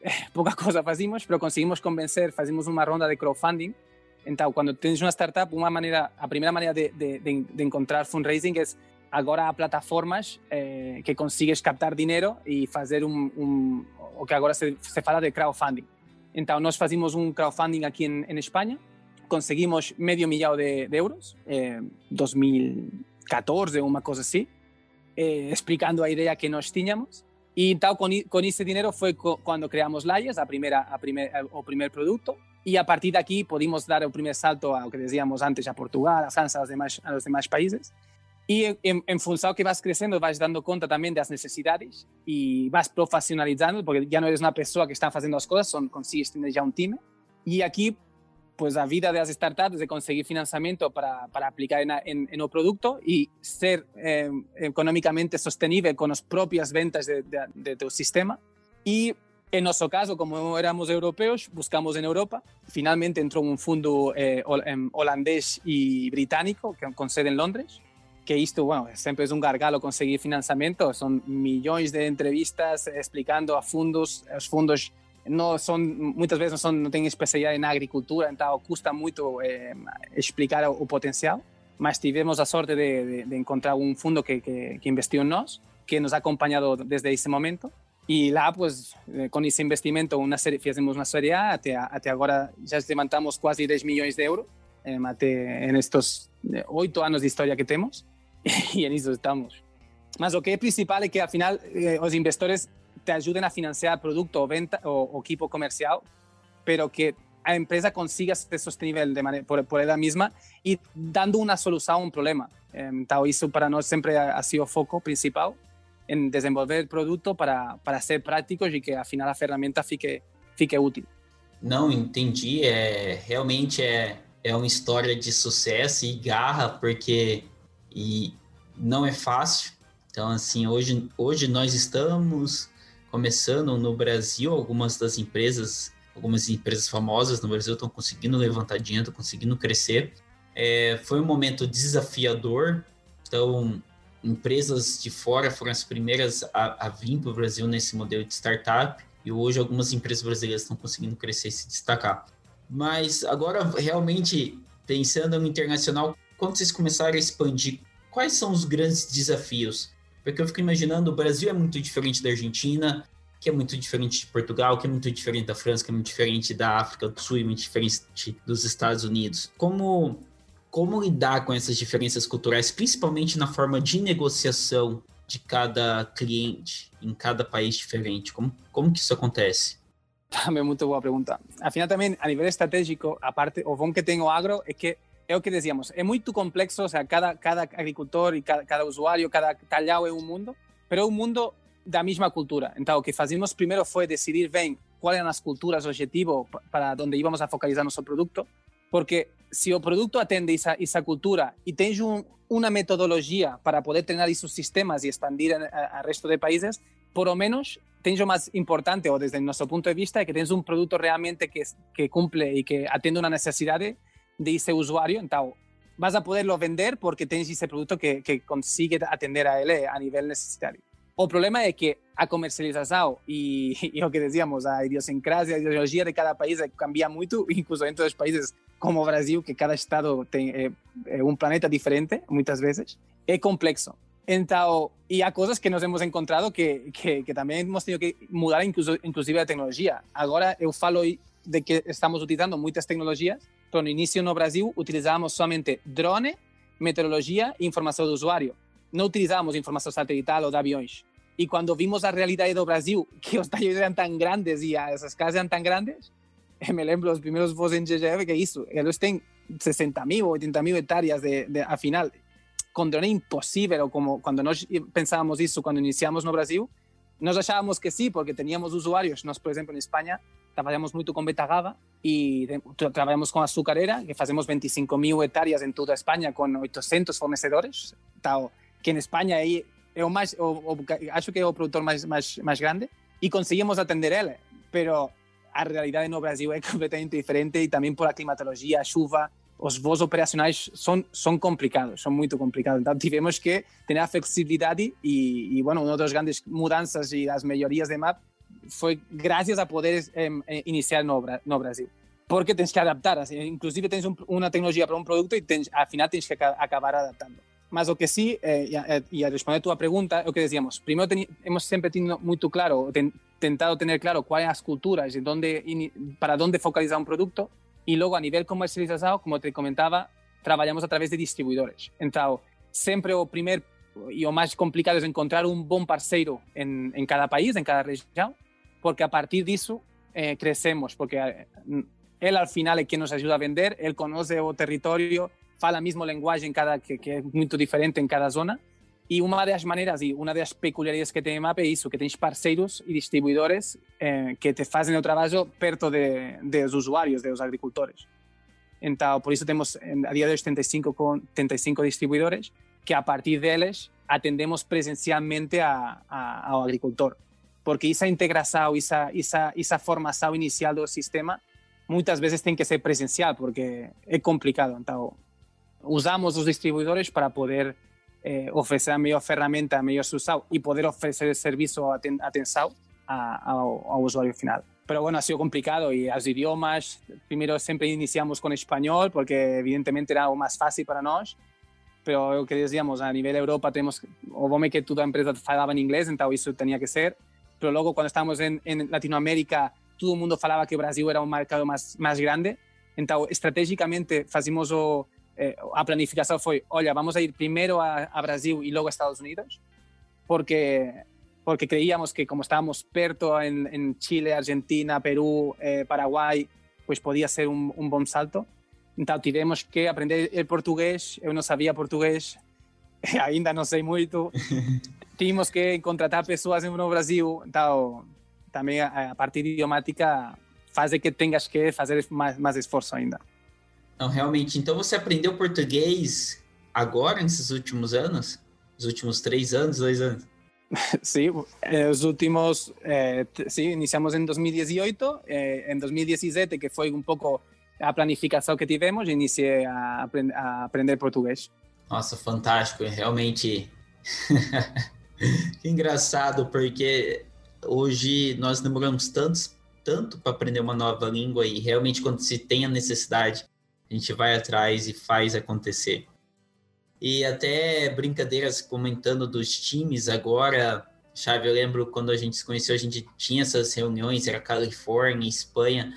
eh, pouca coisa fazíamos, mas conseguimos convencer, fazíamos uma ronda de crowdfunding. Então, quando tens uma startup, uma maneira, a primeira maneira de, encontrar fundraising é agora há plataformas eh, que consigues captar dinheiro e fazer um, um, o que agora se, se fala de crowdfunding. Entonces, nos hicimos un crowdfunding aquí en, en España, conseguimos medio millón de, euros, eh, 2014, una cosa así, eh, explicando la idea que nos teníamos. Y tal, con, con ese dinero fue cuando creamos Layas, a primera, a primer, o primer producto. Y a partir de aquí pudimos dar el primer salto a lo que decíamos antes, a Portugal, a Francia, a los demás, a los demás países. Y en, en función que vas creciendo, vas dando cuenta también de las necesidades y vas profesionalizando, porque ya no eres una persona que está haciendo las cosas, son, consigues tener ya un team. Y aquí, pues la vida de las startups de conseguir financiamiento para, para aplicar en, en, en, el producto y ser eh, económicamente sostenible con las propias ventas de, de, de, tu sistema. Y en nuestro caso, como éramos europeos, buscamos en Europa. Finalmente entró un fondo eh, holandés y británico con sede en Londres que esto, bueno, siempre es un gargalo conseguir financiamiento, son millones de entrevistas explicando a fondos, los fondos no son, muchas veces no, son, no tienen especialidad en agricultura, entonces cuesta mucho eh, explicar el, potencial, mas tivemos la suerte de, de, de encontrar un fondo que, que, que investiu en nos, que nos ha acompañado desde ese momento. Y lá, pues, eh, con ese investimento, una serie, fizemos una serie A, hasta, hasta ahora ya levantamos casi 10 millones de euros eh, en estos eh, oito anos de historia que temos e nisso estamos. Mas o que é principal é que, afinal, eh, os investidores te ajudem a financiar produto ou venta ou, equipo comercial, pero que a empresa consiga ser sostenível de por, por ela mesma e dando uma solução a um problema. Então, isso para nós sempre ha sido o foco principal em desenvolver produto para, para ser práticos e que, afinal, a ferramenta fique, fique útil. Não, entendi. É, realmente é, é uma história de sucesso e garra, porque e não é fácil. Então, assim, hoje, hoje nós estamos começando no Brasil, algumas das empresas, algumas empresas famosas no Brasil estão conseguindo levantar dinheiro, estão conseguindo crescer. É, foi um momento desafiador, então empresas de fora foram as primeiras a, a vir para o Brasil nesse modelo de startup e hoje algumas empresas brasileiras estão conseguindo crescer e se destacar. Mas agora, realmente, pensando no internacional, quando vocês começaram a expandir, quais são os grandes desafios? Porque eu fico imaginando, o Brasil é muito diferente da Argentina, que é muito diferente de Portugal, que é muito diferente da França, que é muito diferente da África do Sul e muito diferente dos Estados Unidos. Como, como lidar com essas diferenças culturais, principalmente na forma de negociação de cada cliente em cada país diferente? Como, como que isso acontece? Também muito boa pergunta. Afinal, também, a nível estratégico, a parte, o bom que tem o agro é que es lo que decíamos, es muy complejo, o sea, cada, cada agricultor y cada, cada usuario, cada tallado es un mundo, pero es un mundo de la misma cultura. Entonces, lo que hicimos primero fue decidir bien cuáles eran las culturas objetivo para donde íbamos a focalizar nuestro producto Porque se o produto atende essa, essa cultura e tens um, uma metodologia para poder treinar esses sistemas e expandir a, a resto de países, por lo menos tens o mais importante, ou desde o nosso ponto de vista, que tens um produto realmente que, que cumple e que atende uma necessidade de esse usuário. Então, vas a poderlo vender porque tens esse produto que, que consigue atender a ele a nível necessitario. O problema é que a comercialização e, e o que decíamos, a idiosincrasia, a ideologia de cada país cambia muito, incluso dentro dos países como o Brasil, que cada estado tem é, é um planeta diferente, muitas vezes, é complexo. Então, e há coisas que nos hemos encontrado que, que, que também hemos tido que mudar, incluso, inclusive a tecnologia. Agora eu falo de que estamos utilizando muitas tecnologias, pero no inicio no Brasil utilizávamos somente drone, meteorologia e informação do usuário. Não utilizávamos informação satelital ou de aviões. E quando vimos a realidade do Brasil, que os talleres eram tão grandes e as casas eram tão grandes, me lembro os primeiros voos em GGF que isso, eles têm 60 mil, 80 mil hectáreas de, de, afinal, com drone impossível, ou como quando nós pensávamos isso quando iniciamos no Brasil, nós achávamos que sim, porque teníamos usuários, nós, por exemplo, em Espanha, trabalhamos muito com Betagava e trabalhamos com açucareira, que fazemos 25 mil hectáreas em toda a Espanha com 800 fornecedores, tal, que em Espanha é, é o mais, o, o, acho que é o produtor mais, mais, mais grande, e conseguimos atender ele, pero a realidade no Brasil é completamente diferente e também por a climatologia, a chuva, os voos operacionais são, são complicados, são muito complicados. Então tivemos que ter a flexibilidade e, e bueno, uma das grandes mudanças e das melhorias de MAP foi graças a poder eh, iniciar no, no Brasil. Porque tens que adaptar, assim, inclusive tens um, uma tecnologia para um produto e tens, afinal tens que acabar adaptando. Mas o que sí, eh, e, a, responder a tua pergunta, é o que decíamos. Primeiro, hemos sempre tenido muito claro, ten, tentado tener claro cuáles as culturas e donde, para onde focalizar um produto. E logo, a nível comercialização, como te comentava, trabalhamos a través de distribuidores. Então, sempre o primeiro e o mais complicado é encontrar um bom parceiro em, em cada país, em cada região, porque a partir disso eh, crescemos, porque ele al final é quem nos ajuda a vender, ele conhece o território, fala a mesma linguagem cada, que, que é muito diferente em cada zona, e uma das maneiras e uma das peculiaridades que tem a MAP é isso, que tens parceiros e distribuidores eh, que te fazem o trabalho perto de, dos usuários, dos agricultores. Então, por isso temos a dia de hoje 75, com, 75 distribuidores que a partir deles atendemos presencialmente a, a, ao agricultor porque essa integração, essa, essa, essa formação inicial do sistema, muitas vezes tem que ser presencial, porque é complicado. Então, usamos os distribuidores para poder eh, oferecer a melhor ferramenta, a melhor solução e poder oferecer serviço, atenção ao, usuário final. Pero bueno, ha sido complicado y los idiomas, primero siempre iniciamos con español porque evidentemente era o más fácil para nós, pero lo que decíamos, a nivel Europa tenemos, o que toda empresa falava en inglés, entonces eso tenía que ser, pero luego cuando estábamos en, en Latinoamérica, todo el mundo falaba que Brasil era un mercado más, más grande. Entonces, estratégicamente, fazimos o, eh, a planificación fue, oye, vamos a ir primero a, a, Brasil y luego a Estados Unidos, porque, porque creíamos que como estábamos perto en, en Chile, Argentina, Perú, eh, Paraguay, pues podía ser un, un buen salto. Entonces, tivemos que aprender el portugués, yo no sabía portugués, ainda não sei muito. Tínhamos que contratar pessoas no Brasil, então também a, a parte idiomática faz que tenhas que fazer mais, mais esforço ainda. Não, realmente. Então você aprendeu português agora, nesses últimos anos? Os últimos três anos, dois anos? Sí, eh, os últimos, eh, sí, iniciamos em 2018, eh, em 2017, que foi um pouco a planificação que tivemos, iniciei a, aprend a aprender português. Nossa, fantástico, realmente. que engraçado, porque hoje nós demoramos tantos, tanto para aprender uma nova língua e realmente quando se tem a necessidade, a gente vai atrás e faz acontecer. E até brincadeiras comentando dos times agora, Chave, eu lembro quando a gente se conheceu, a gente tinha essas reuniões, era Califórnia, Espanha,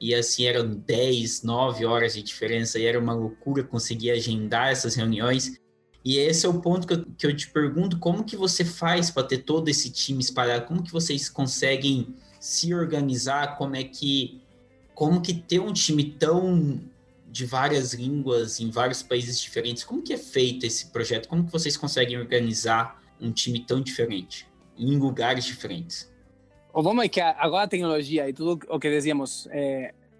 e assim eram 10, 9 horas de diferença e era uma loucura conseguir agendar essas reuniões. E esse é o ponto que eu, que eu te pergunto, como que você faz para ter todo esse time espalhado? Como que vocês conseguem se organizar? Como é que como que ter um time tão de várias línguas em vários países diferentes, como que é feito esse projeto? Como que vocês conseguem organizar um time tão diferente em lugares diferentes? o bom é que agora a tecnologia e tudo o que dizíamos,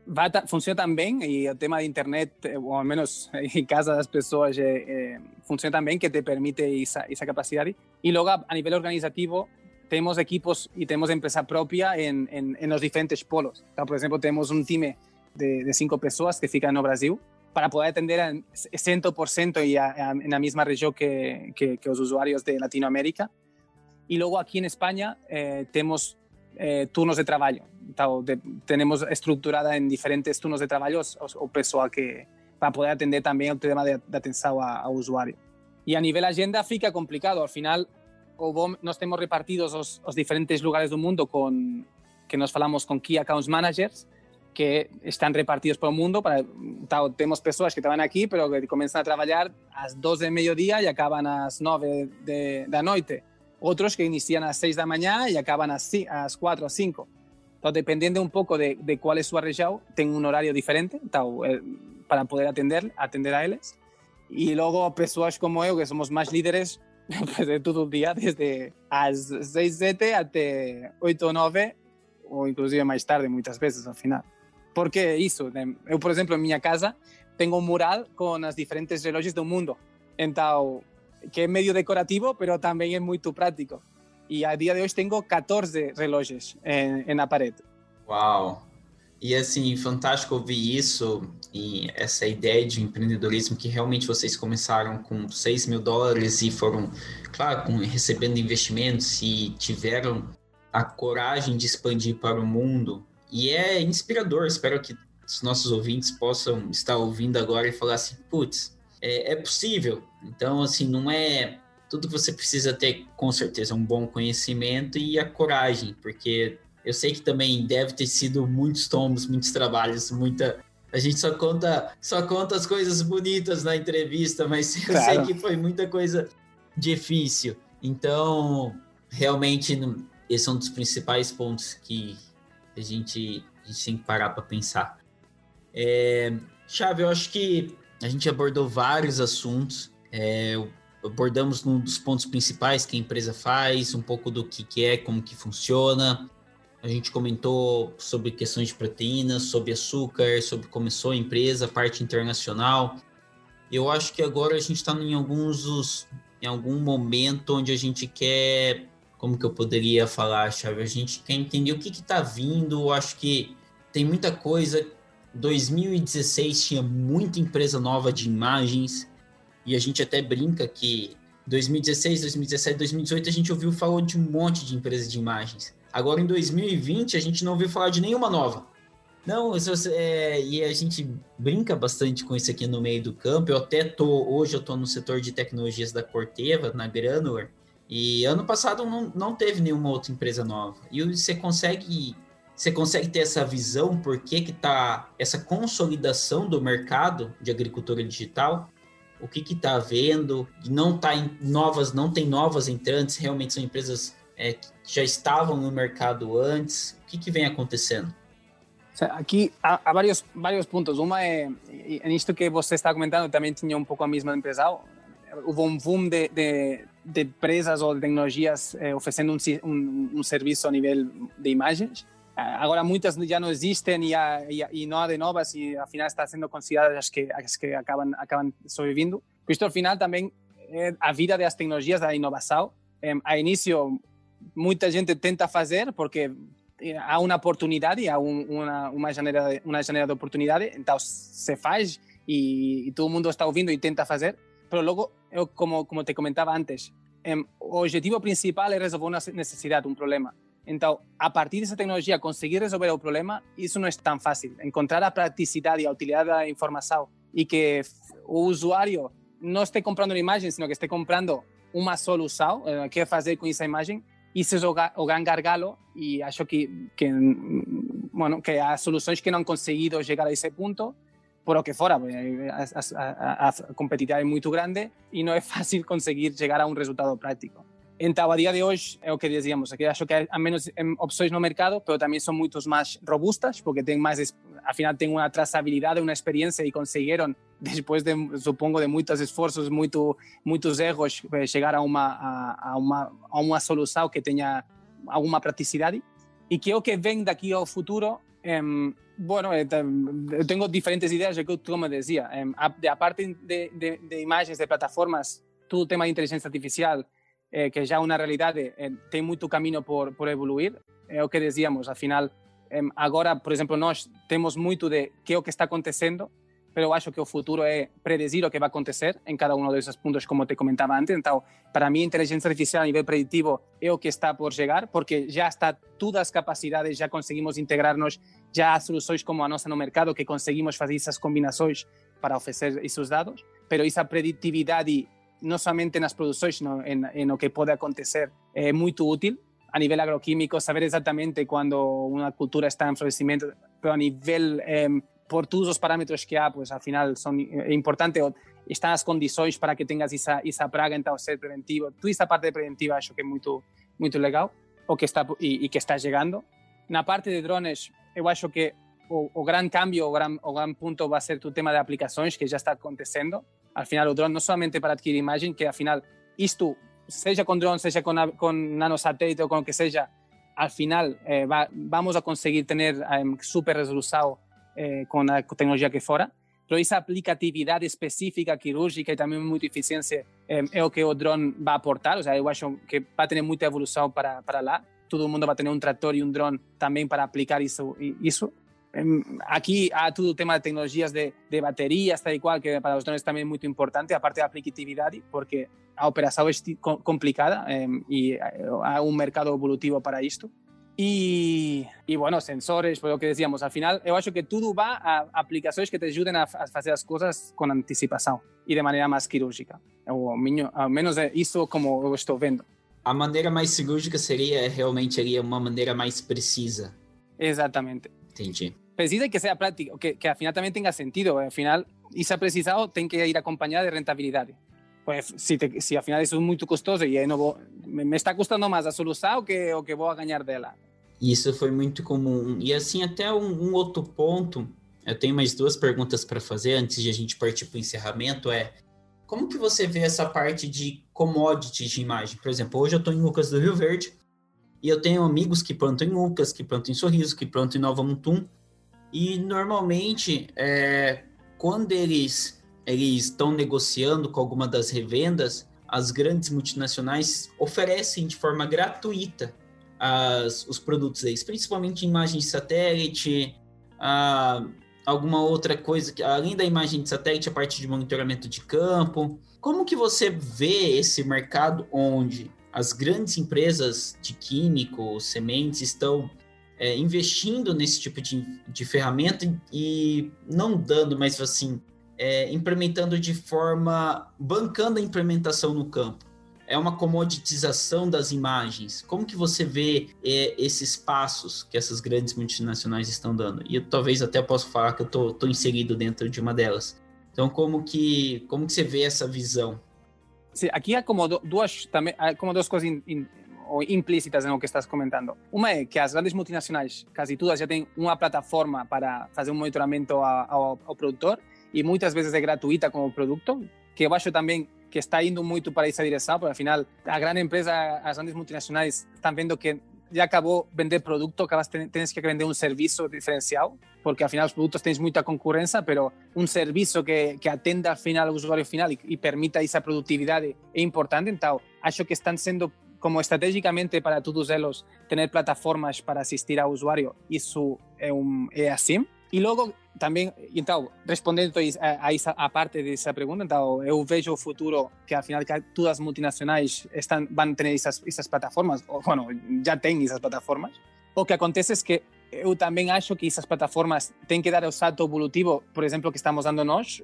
eh, vai, funciona também, e o tema de internet, ou ao menos em casa das pessoas, é, é, funciona também, que te permite essa, essa capacidade. E logo, a nível organizativo, temos equipos e temos empresa própria em, em, em os diferentes polos. Então, por exemplo, temos um time de, de cinco pessoas que fica no Brasil para poder atender a 100% y a, a, en la misma región que, que, que, los usuarios de Latinoamérica. Y luego aquí en España eh, tenemos eh, turnos de trabajo. De, tenemos estructurada en diferentes turnos de trabajo o, o pessoa que para poder atender también el tema de, de atención a, a usuario. Y a nivel agenda fica complicado. Al final, o nos tenemos repartidos los, los diferentes lugares del mundo con que nos falamos con Key Accounts Managers, que están repartidos por el mundo. Para, tenemos personas que estaban aquí, pero que comienzan a trabajar a las 2 de mediodía y acaban a las 9 de, de la noche. Otros que inician a las 6 de la mañana y acaban a las 4 o 5. Entonces, dependiendo un poco de, de cuál es su arrejado, tengo un horario diferente eh, para poder atender, atender a ellos. Y luego personas como yo, que somos más líderes, pues de todo el día, desde las 6, 7 hasta 8 o 9, o inclusive más tarde muchas veces al final. Porque isso, eu, por exemplo, em minha casa, tenho um mural com as diferentes relógios do mundo. Então, que é meio decorativo, mas também é muito prático. E a dia de hoje tenho 14 relógios em, na parede. Uau! E assim, fantástico ouvir isso e essa ideia de empreendedorismo que realmente vocês começaram com 6 mil dólares e foram, claro, com, recebendo investimentos e tiveram a coragem de expandir para o mundo e é inspirador. Espero que os nossos ouvintes possam estar ouvindo agora e falar assim: putz, é, é possível. Então, assim, não é. Tudo que você precisa ter, com certeza, um bom conhecimento e a coragem, porque eu sei que também deve ter sido muitos tombos, muitos trabalhos, muita. A gente só conta, só conta as coisas bonitas na entrevista, mas eu claro. sei que foi muita coisa difícil. Então, realmente, esse é um dos principais pontos que, a gente, a gente tem que parar para pensar. É, Chave, eu acho que a gente abordou vários assuntos. É, abordamos um dos pontos principais que a empresa faz, um pouco do que, que é, como que funciona. A gente comentou sobre questões de proteínas, sobre açúcar, sobre como começou a empresa, a parte internacional. Eu acho que agora a gente está em alguns em algum momento onde a gente quer como que eu poderia falar, Chave? A gente quer entender o que está vindo. Eu acho que tem muita coisa. 2016 tinha muita empresa nova de imagens e a gente até brinca que 2016, 2017, 2018 a gente ouviu falar de um monte de empresas de imagens. Agora em 2020 a gente não ouviu falar de nenhuma nova. Não, é, e a gente brinca bastante com isso aqui no meio do campo. Eu até tô hoje eu tô no setor de tecnologias da Corteva, na Granular, e ano passado não, não teve nenhuma outra empresa nova. E você consegue você consegue ter essa visão por que que tá essa consolidação do mercado de agricultura digital? O que que tá havendo? Não tá em novas, não tem novas entrantes, realmente são empresas é, que já estavam no mercado antes. O que que vem acontecendo? Aqui há, vários pontos. Uma é nisto que você está comentando, também tinha um pouco a mesma empresa. Houve um boom de, de de empresas ou de tecnologias eh, oferecendo um, um, um, serviço a nível de imagens. Agora muitas já não existem e, não há de novas e afinal está sendo consideradas as que, que acabam, acabam sobrevivendo. Isto ao final também é a vida das tecnologias, da inovação. Eh, a início muita gente tenta fazer porque há uma oportunidade, há um, uma, uma, janela, uma janela de oportunidade, então se faz e, e todo mundo está ouvindo e tenta fazer, pero luego, como, como te comentaba antes, el objetivo principal es resolver una necesidad, un problema. Entonces, a partir de esa tecnología, conseguir resolver el problema, eso no es tan fácil. Encontrar la practicidad y la utilidad de la información y que el usuario no esté comprando una imagen, sino que esté comprando una solución, eh, qué hacer con esa imagen, y se o gran gargalo y acho que, que, bueno, que hay soluciones que no han conseguido llegar a ese punto por lo que fuera, a, a, competitividade é muito grande e não é fácil conseguir chegar a um resultado prático. Então, a dia de hoje, é o que dizíamos, que acho que há menos opções no mercado, mas também são muito mais robustas, porque tem mais, afinal, tem uma traçabilidade, uma experiência e conseguiram, depois de, supongo, de muitos esforços, muito, muitos erros, eh, chegar a uma, a, a, uma, a uma solução que tenha alguma praticidade. E que é o que vem daqui ao futuro Um, bueno, eu tenho diferentes ideias, é como dizia. A parte de, de, de, imagens de plataformas, todo o tema de inteligência artificial, eh, que já é uma realidade, eh, tem muito caminho por, por evoluir. É o que dizíamos, afinal, um, agora, por exemplo, nós temos muito de que é o que está acontecendo, pero eu acho que o futuro é predecir o que vai acontecer em cada um desses pontos, como te comentava antes. Então, para mim, inteligência artificial a nível preditivo é o que está por chegar, porque já está todas as capacidades, já conseguimos integrar-nos, já há soluções como a nossa no mercado que conseguimos fazer essas combinações para oferecer esses dados, pero essa preditividade, não somente nas produções, no, em, em o que pode acontecer, é muito útil a nível agroquímico, saber exatamente quando uma cultura está em florescimento, pero a nível eh, por todos os parâmetros que há, pues afinal são é importante estão as condições para que tenhas essa essa praga então ser preventivo. Toda essa parte preventiva acho que é muito muito legal o que está e, e que está chegando. Na parte de drones, eu acho que o, o gran cambio, o gran, o gran ponto vai ser o tema de aplicações que já está acontecendo. Al final o drone não somente para adquirir imagem, que afinal isto seja com drone, seja com, com nanosatélite ou com o que seja, al final eh, va, vamos a conseguir ter eh, super resolução eh, com a tecnologia que fora, pero essa aplicatividade específica quirúrgica e também muita eficiência eh, é o que o drone vai aportar. Ou seja, eu acho que vai ter muita evolução para, para lá. Todo mundo vai ter um trator e um drone também para aplicar isso. isso. Aqui há todo o tema de tecnologias de, de baterias, tal e qual, que para os drones também é muito importante, a parte da aplicatividade, porque a operação é complicada eh, e há um mercado evolutivo para isto. Y, y, bueno, sensores, por lo que decíamos, al final yo acho que todo va a aplicaciones que te ayuden a, a hacer las cosas con anticipación y de manera más quirúrgica. O ao menos é isso como eu estou vendo. A maneira mais cirúrgica seria realmente seria uma maneira mais precisa. Exatamente. Entendi. Precisa que seja prática, que, que afinal também tenha sentido. Afinal, isso precisado tem que ir acompanhado de rentabilidade. Pues se, te, se afinal isso é muito custoso e aí não vou, me, está custando mais a solução que o que vou ganhar dela. Isso foi muito comum. E assim, até um, um outro ponto, eu tenho mais duas perguntas para fazer antes de a gente partir para o encerramento, é como que você vê essa parte de commodities de imagem? Por exemplo, hoje eu estou em Lucas do Rio Verde e eu tenho amigos que plantam em Lucas, que plantam em Sorriso, que plantam em Nova Mutum, e normalmente, é, quando eles eles estão negociando com alguma das revendas, as grandes multinacionais oferecem de forma gratuita as, os produtos deles, principalmente imagem de satélite, a, alguma outra coisa, que, além da imagem de satélite, a parte de monitoramento de campo. Como que você vê esse mercado onde as grandes empresas de químico, sementes, estão é, investindo nesse tipo de, de ferramenta e não dando, mas assim, é, implementando de forma, bancando a implementação no campo? é uma comoditização das imagens. Como que você vê é, esses passos que essas grandes multinacionais estão dando? E eu, talvez até posso falar que eu tô, inserido dentro de uma delas. Então, como que como que você vê essa visão? Aqui há como duas também há como duas coisas in, in, implícitas no que estás comentando. Uma é que as grandes multinacionais, quase todas, já têm uma plataforma para fazer um monitoramento ao produtor e muitas vezes é gratuita como produto, que eu acho também que está indo muito para essa direção, porque afinal a grande empresa, as grandes multinacionais estão vendo que já acabou vender produto, acabas tens que vender um serviço diferencial, porque afinal os produtos tens muita concorrência, pero um serviço que, que atenda ao final ao usuário final e, e permita essa produtividade é importante. Então, acho que estão sendo como estratégicamente para todos eles ter plataformas para assistir ao usuário, isso é, um, é assim. E logo também, então, respondendo a, a, essa, a parte dessa pergunta, então, eu vejo o futuro que, afinal, que todas as multinacionais estão, vão ter essas, essas plataformas, ou, bueno, já têm essas plataformas. O que acontece é que eu também acho que essas plataformas têm que dar o salto evolutivo, por exemplo, que estamos dando nós,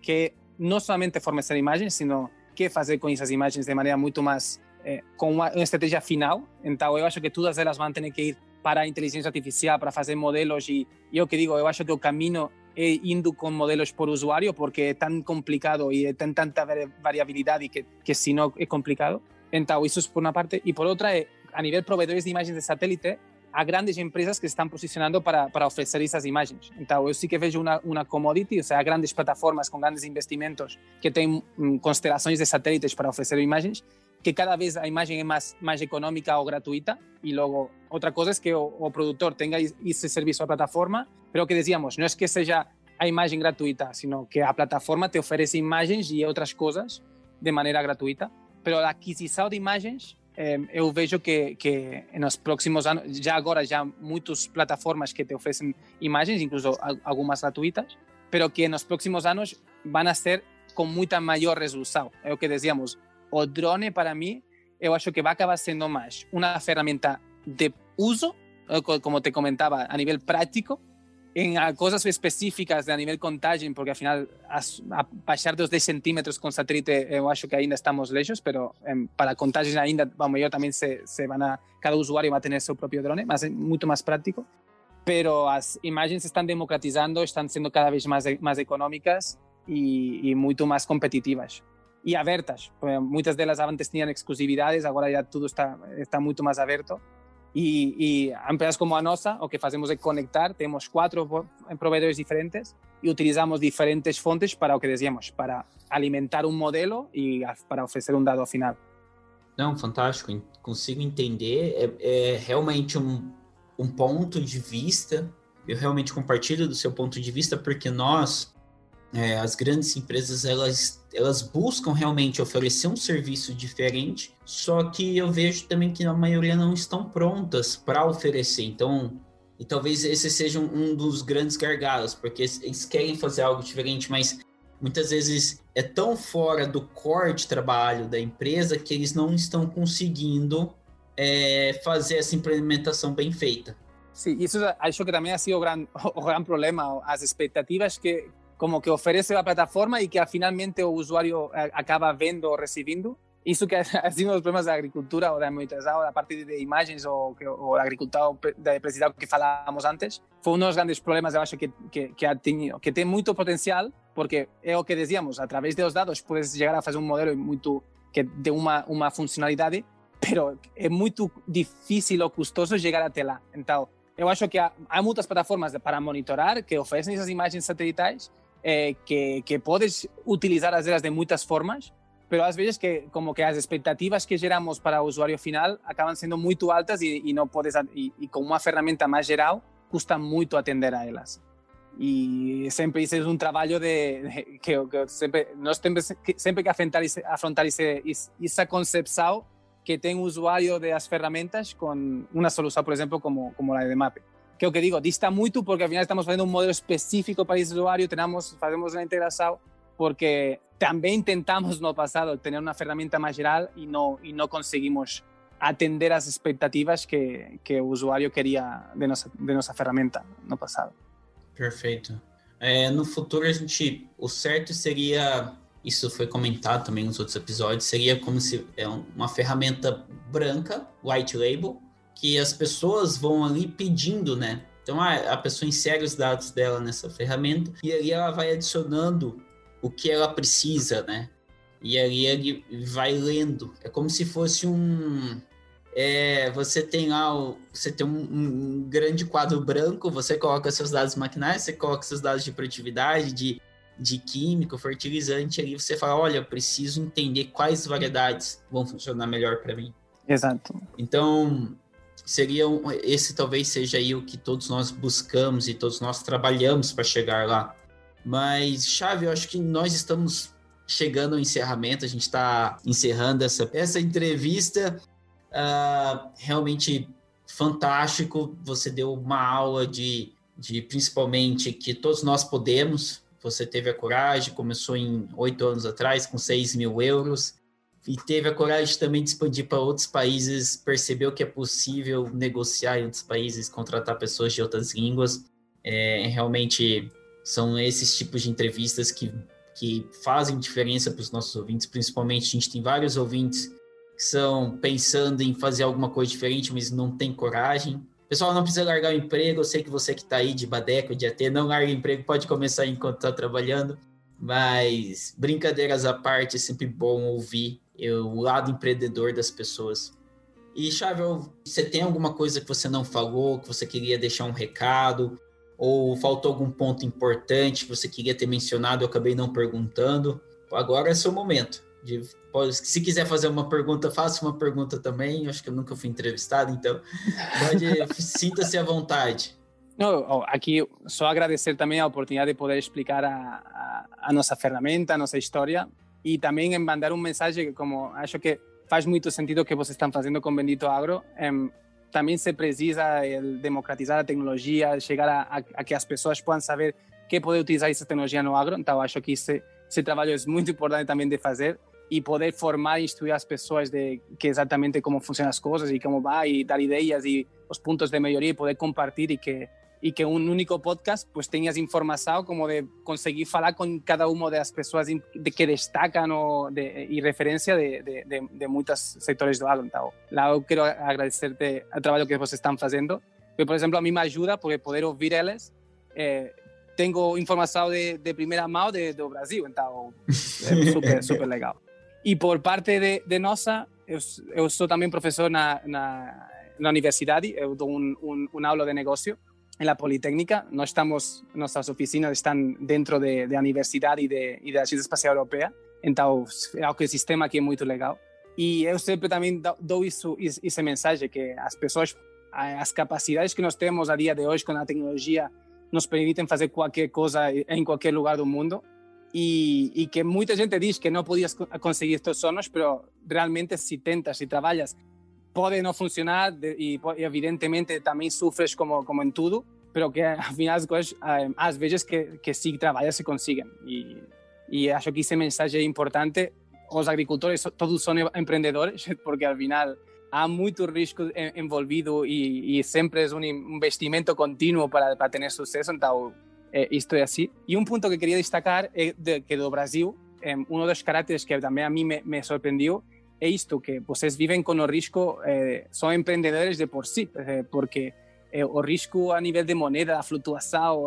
que não somente fornecer imagens, sino que fazer com essas imagens de maneira muito mais eh, com uma, uma estratégia final. Então, eu acho que todas elas vão ter que ir para inteligência artificial, para fazer modelos e, e o que digo, eu acho que o caminho é indo com modelos por usuário porque é tão complicado e tem tanta variabilidade que, que se não é complicado. Então, isso por uma parte. E por outra, é, a nível provedores de imagens de satélite, há grandes empresas que estão posicionando para, para oferecer essas imagens. Então, eu sim que vejo uma, uma commodity, ou seja, grandes plataformas com grandes investimentos que têm constelações de satélites para oferecer imagens que cada vez a imagem é mais, mais econômica ou gratuita. E logo outra coisa é que o, o produtor tenha esse serviço à plataforma, pero que dizíamos, não é que seja a imagem gratuita, sino que a plataforma te oferece imagens e outras coisas de maneira gratuita, pero a aquisição de imagens eh, eu vejo que, que nos próximos anos, já agora já muitas plataformas que te oferecem imagens, incluso algumas gratuitas, pero que nos próximos anos vão a ser com muita maior resolução. É o que dizíamos, o drone para mí, eu acho que vai acabar sendo mais uma ferramenta de uso, eh, como te comentava, a nível prático, em coisas específicas a nível contagem, porque afinal a baixar dos 10 centímetros com satélite eu acho que ainda estamos lejos, pero em, para contagens ainda, vamos, eu também se, se van a, cada usuário vai ter seu próprio drone, mas é muito mais prático. Pero as imagens estão democratizando, estão sendo cada vez mais, mais econômicas e, e muito mais competitivas e abertas. Muitas delas antes tinham exclusividades, agora já tudo está, está muito mais aberto. E, e empresas como a nossa, o que fazemos é conectar, temos quatro provedores diferentes e utilizamos diferentes fontes para o que dizíamos, para alimentar um modelo e para oferecer um dado final. Não, fantástico, consigo entender. É, é realmente um, um ponto de vista. Eu realmente compartilho do seu ponto de vista, porque nós, é, as grandes empresas elas, elas buscam realmente oferecer um serviço diferente, só que eu vejo também que a maioria não estão prontas para oferecer. Então, e talvez esse seja um, dos grandes gargalos, porque eles querem fazer algo diferente, mas muitas vezes é tão fora do core de trabalho da empresa que eles não estão conseguindo é, fazer essa implementação bem feita. Sim, isso acho que também ha sido o grande, o grande problema, as expectativas que, como que ofrece la plataforma y que finalmente el usuario eh, acaba viendo o recibiendo. Eso que ha sido los problemas de agricultura o de monitorizado, la parte de imágenes o, o de agricultura de precisão que falábamos antes, foi um dos grandes problemas, eu acho, que, que, que, tenido, que tem muito potencial, porque é o que dizíamos, a través de los dados puedes chegar a fazer um modelo muito, que de uma, uma funcionalidade, pero é muito difícil ou custoso chegar até lá. Então, eu acho que há muitas plataformas para monitorar que oferecem essas imagens satelitais eh, que, que podes utilizar as delas de muitas formas, pero às vezes que como que as expectativas que geramos para o usuário final acabam sendo muito altas e, e não podes com uma ferramenta mais geral custa muito atender a elas. E sempre isso é um trabalho de, que, que, sempre que, sempre que afrontar esse, afrontar esse, essa concepção que tem o usuário das ferramentas com uma solução, por exemplo, como como a de Mape que o que digo, dista muito porque al final estamos fazendo um modelo específico para esse usuário, tenemos, fazemos a integração porque também tentamos no passado ter uma ferramenta mais geral e não e não conseguimos atender as expectativas que, que o usuário queria de nossa, de nossa ferramenta no passado. Perfeito. É, no futuro, a gente. O certo seria. Isso foi comentado também nos outros episódios. Seria como se é uma ferramenta branca, white label, que as pessoas vão ali pedindo, né? Então a, a pessoa insere os dados dela nessa ferramenta e ali ela vai adicionando o que ela precisa, né? E ali ele vai lendo. É como se fosse um. É, você tem lá, você tem um, um, grande quadro branco, você coloca seus dados maquinários, você coloca seus dados de produtividade, de, de químico, fertilizante, ali você fala, olha, eu preciso entender quais variedades vão funcionar melhor para mim. Exato. Então, seria um, esse talvez seja aí o que todos nós buscamos e todos nós trabalhamos para chegar lá. Mas, Chave, eu acho que nós estamos chegando ao encerramento, a gente está encerrando essa, essa entrevista. Uh, realmente fantástico, você deu uma aula de, de principalmente que todos nós podemos. Você teve a coragem, começou em oito anos atrás com 6 mil euros e teve a coragem também de expandir para outros países, percebeu que é possível negociar em outros países, contratar pessoas de outras línguas. É, realmente são esses tipos de entrevistas que, que fazem diferença para os nossos ouvintes, principalmente a gente tem vários ouvintes que são pensando em fazer alguma coisa diferente, mas não tem coragem. Pessoal, não precisa largar o emprego. Eu sei que você que está aí de Badeco, de AT, não larga o emprego, pode começar enquanto está trabalhando. Mas brincadeiras à parte, é sempre bom ouvir o lado empreendedor das pessoas. E, Chave, você tem alguma coisa que você não falou, que você queria deixar um recado? Ou faltou algum ponto importante que você queria ter mencionado eu acabei não perguntando? Agora é seu momento. De, se quiser fazer uma pergunta, faça uma pergunta também. Eu acho que eu nunca fui entrevistado, então sinta-se à vontade. Não, aqui só agradecer também a oportunidade de poder explicar a, a, a nossa ferramenta, a nossa história e também mandar um mensagem como acho que faz muito sentido que vocês estão fazendo com Bendito Agro. Um, também se precisa democratizar a tecnologia, chegar a, a, a, que as pessoas possam saber que poder utilizar essa tecnologia no agro. Então, acho que esse, esse trabalho é muito importante também de fazer e poder formar e instruir as pessoas de que exatamente como funcionam as coisas e como vai e dar ideias e os pontos de melhoria e poder compartilhar e que y que un único podcast pues tenhas informação como de conseguir falar com cada uma das pessoas de que destacam de, e referência de, de, de, de muitos setores do agro. Então, lá eu quero agradecer-te o trabalho que vocês estão fazendo. Eu, por exemplo, a mim me ajuda porque poder ouvir eles eh, tenho informação de, de primeira mão de, do Brasil, então é super, super legal. E por parte de, de nossa, eu, eu sou também professor na, na, na universidade, eu dou um, um, um aula de negócio en la Politécnica. No estamos, nuestras oficinas están dentro de, de la universidad y de, y de la Espacial Europea. Então, é o sistema aqui é muito legal. E eu sempre também dou isso, esse mensagem que as pessoas, as capacidades que nós temos a dia de hoje com a tecnologia nos permitem fazer qualquer coisa em qualquer lugar do mundo. E, e que muita gente diz que não podias conseguir estes sonhos, mas realmente se tentas, se trabalhas pode não funcionar e, evidentemente também sofres como, como em tudo, pero que al final as coisas, às vezes que, que sim trabalhas se conseguem. E, e acho que esse mensagem é importante. Os agricultores todos são empreendedores, porque al final há muito risco envolvido e, e sempre é um investimento contínuo para, para ter sucesso, então é, isto é assim. E um ponto que queria destacar é de, que do Brasil, um dos caracteres que também a mim me, me é isto, que vocês vivem com o risco, eh, são empreendedores de por si, eh, porque eh, o risco a nível de moneda, a flutuação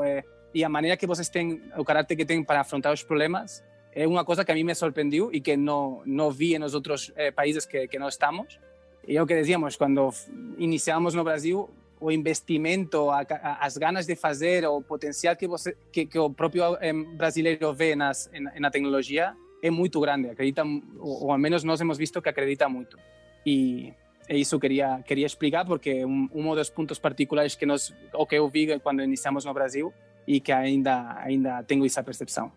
e a maneira que vocês têm, o caráter que têm para afrontar os problemas, é uma coisa que a mim me surpreendeu e que não, não vi nos outros países que, que nós estamos. E é o que dizíamos, quando iniciamos no Brasil, o investimento, a, a, as ganas de fazer, o potencial que, você, que, que o próprio brasileiro vê nas, na tecnologia, é muito grande, acredita, ou, ou ao menos nós hemos visto que acredita muito. E é isso queria queria explicar porque um, um dos pontos particulares que nós o que eu vi quando iniciamos no Brasil e que ainda ainda tenho essa percepção.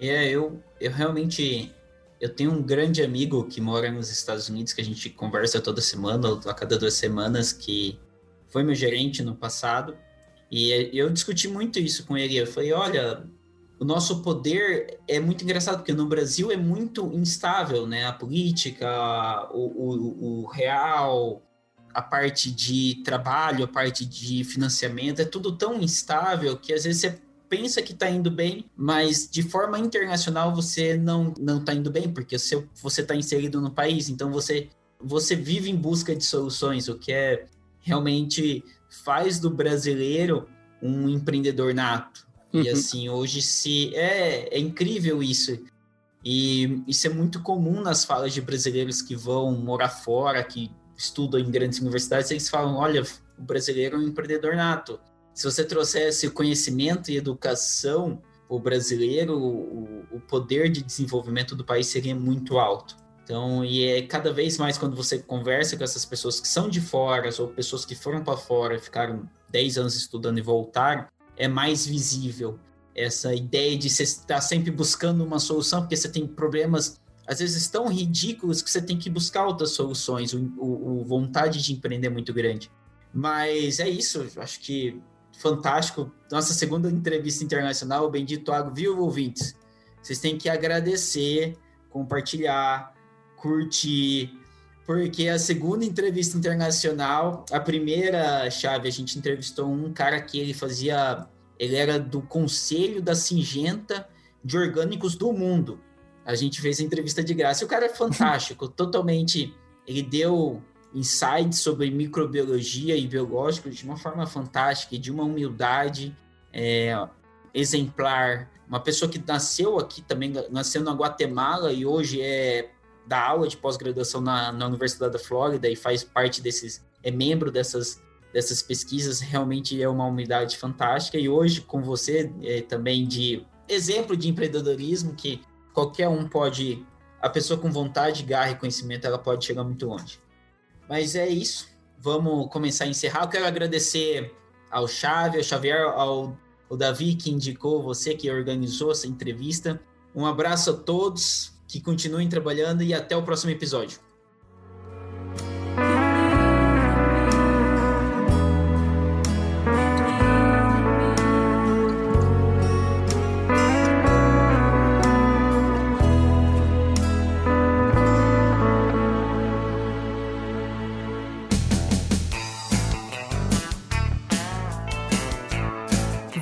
É, eu eu realmente eu tenho um grande amigo que mora nos Estados Unidos que a gente conversa toda semana ou a cada duas semanas que foi meu gerente no passado e eu discuti muito isso com ele. Eu falei, olha, o nosso poder é muito engraçado, porque no Brasil é muito instável, né? A política, o, o, o real, a parte de trabalho, a parte de financiamento, é tudo tão instável que às vezes você pensa que está indo bem, mas de forma internacional você não não está indo bem, porque você você está inserido no país, então você você vive em busca de soluções, o que é realmente faz do brasileiro um empreendedor nato. Uhum. E assim, hoje se. É, é incrível isso. E isso é muito comum nas falas de brasileiros que vão morar fora, que estudam em grandes universidades, eles falam: olha, o brasileiro é um empreendedor nato. Se você trouxesse conhecimento e educação o brasileiro, o, o poder de desenvolvimento do país seria muito alto. Então, e é cada vez mais quando você conversa com essas pessoas que são de fora, ou pessoas que foram para fora, ficaram 10 anos estudando e voltaram, é mais visível. Essa ideia de você estar sempre buscando uma solução, porque você tem problemas, às vezes, tão ridículos que você tem que buscar outras soluções. O, o, o vontade de empreender é muito grande. Mas é isso, acho que fantástico. Nossa segunda entrevista internacional, o Bendito Água, viu, ouvintes? Vocês têm que agradecer, compartilhar, curtir, porque a segunda entrevista internacional, a primeira chave, a gente entrevistou um cara que ele fazia, ele era do Conselho da Singenta de Orgânicos do Mundo. A gente fez a entrevista de graça. O cara é fantástico, totalmente. Ele deu insights sobre microbiologia e biológicos de uma forma fantástica de uma humildade é, exemplar. Uma pessoa que nasceu aqui também, nasceu na Guatemala e hoje é dá aula de pós-graduação na, na Universidade da Flórida e faz parte desses, é membro dessas, dessas pesquisas, realmente é uma umidade fantástica. E hoje, com você, é, também de exemplo de empreendedorismo que qualquer um pode a pessoa com vontade, garra e conhecimento, ela pode chegar muito longe. Mas é isso. Vamos começar a encerrar. Eu quero agradecer ao Chave, ao Xavier, ao, ao Davi que indicou você, que organizou essa entrevista. Um abraço a todos, que continuem trabalhando e até o próximo episódio.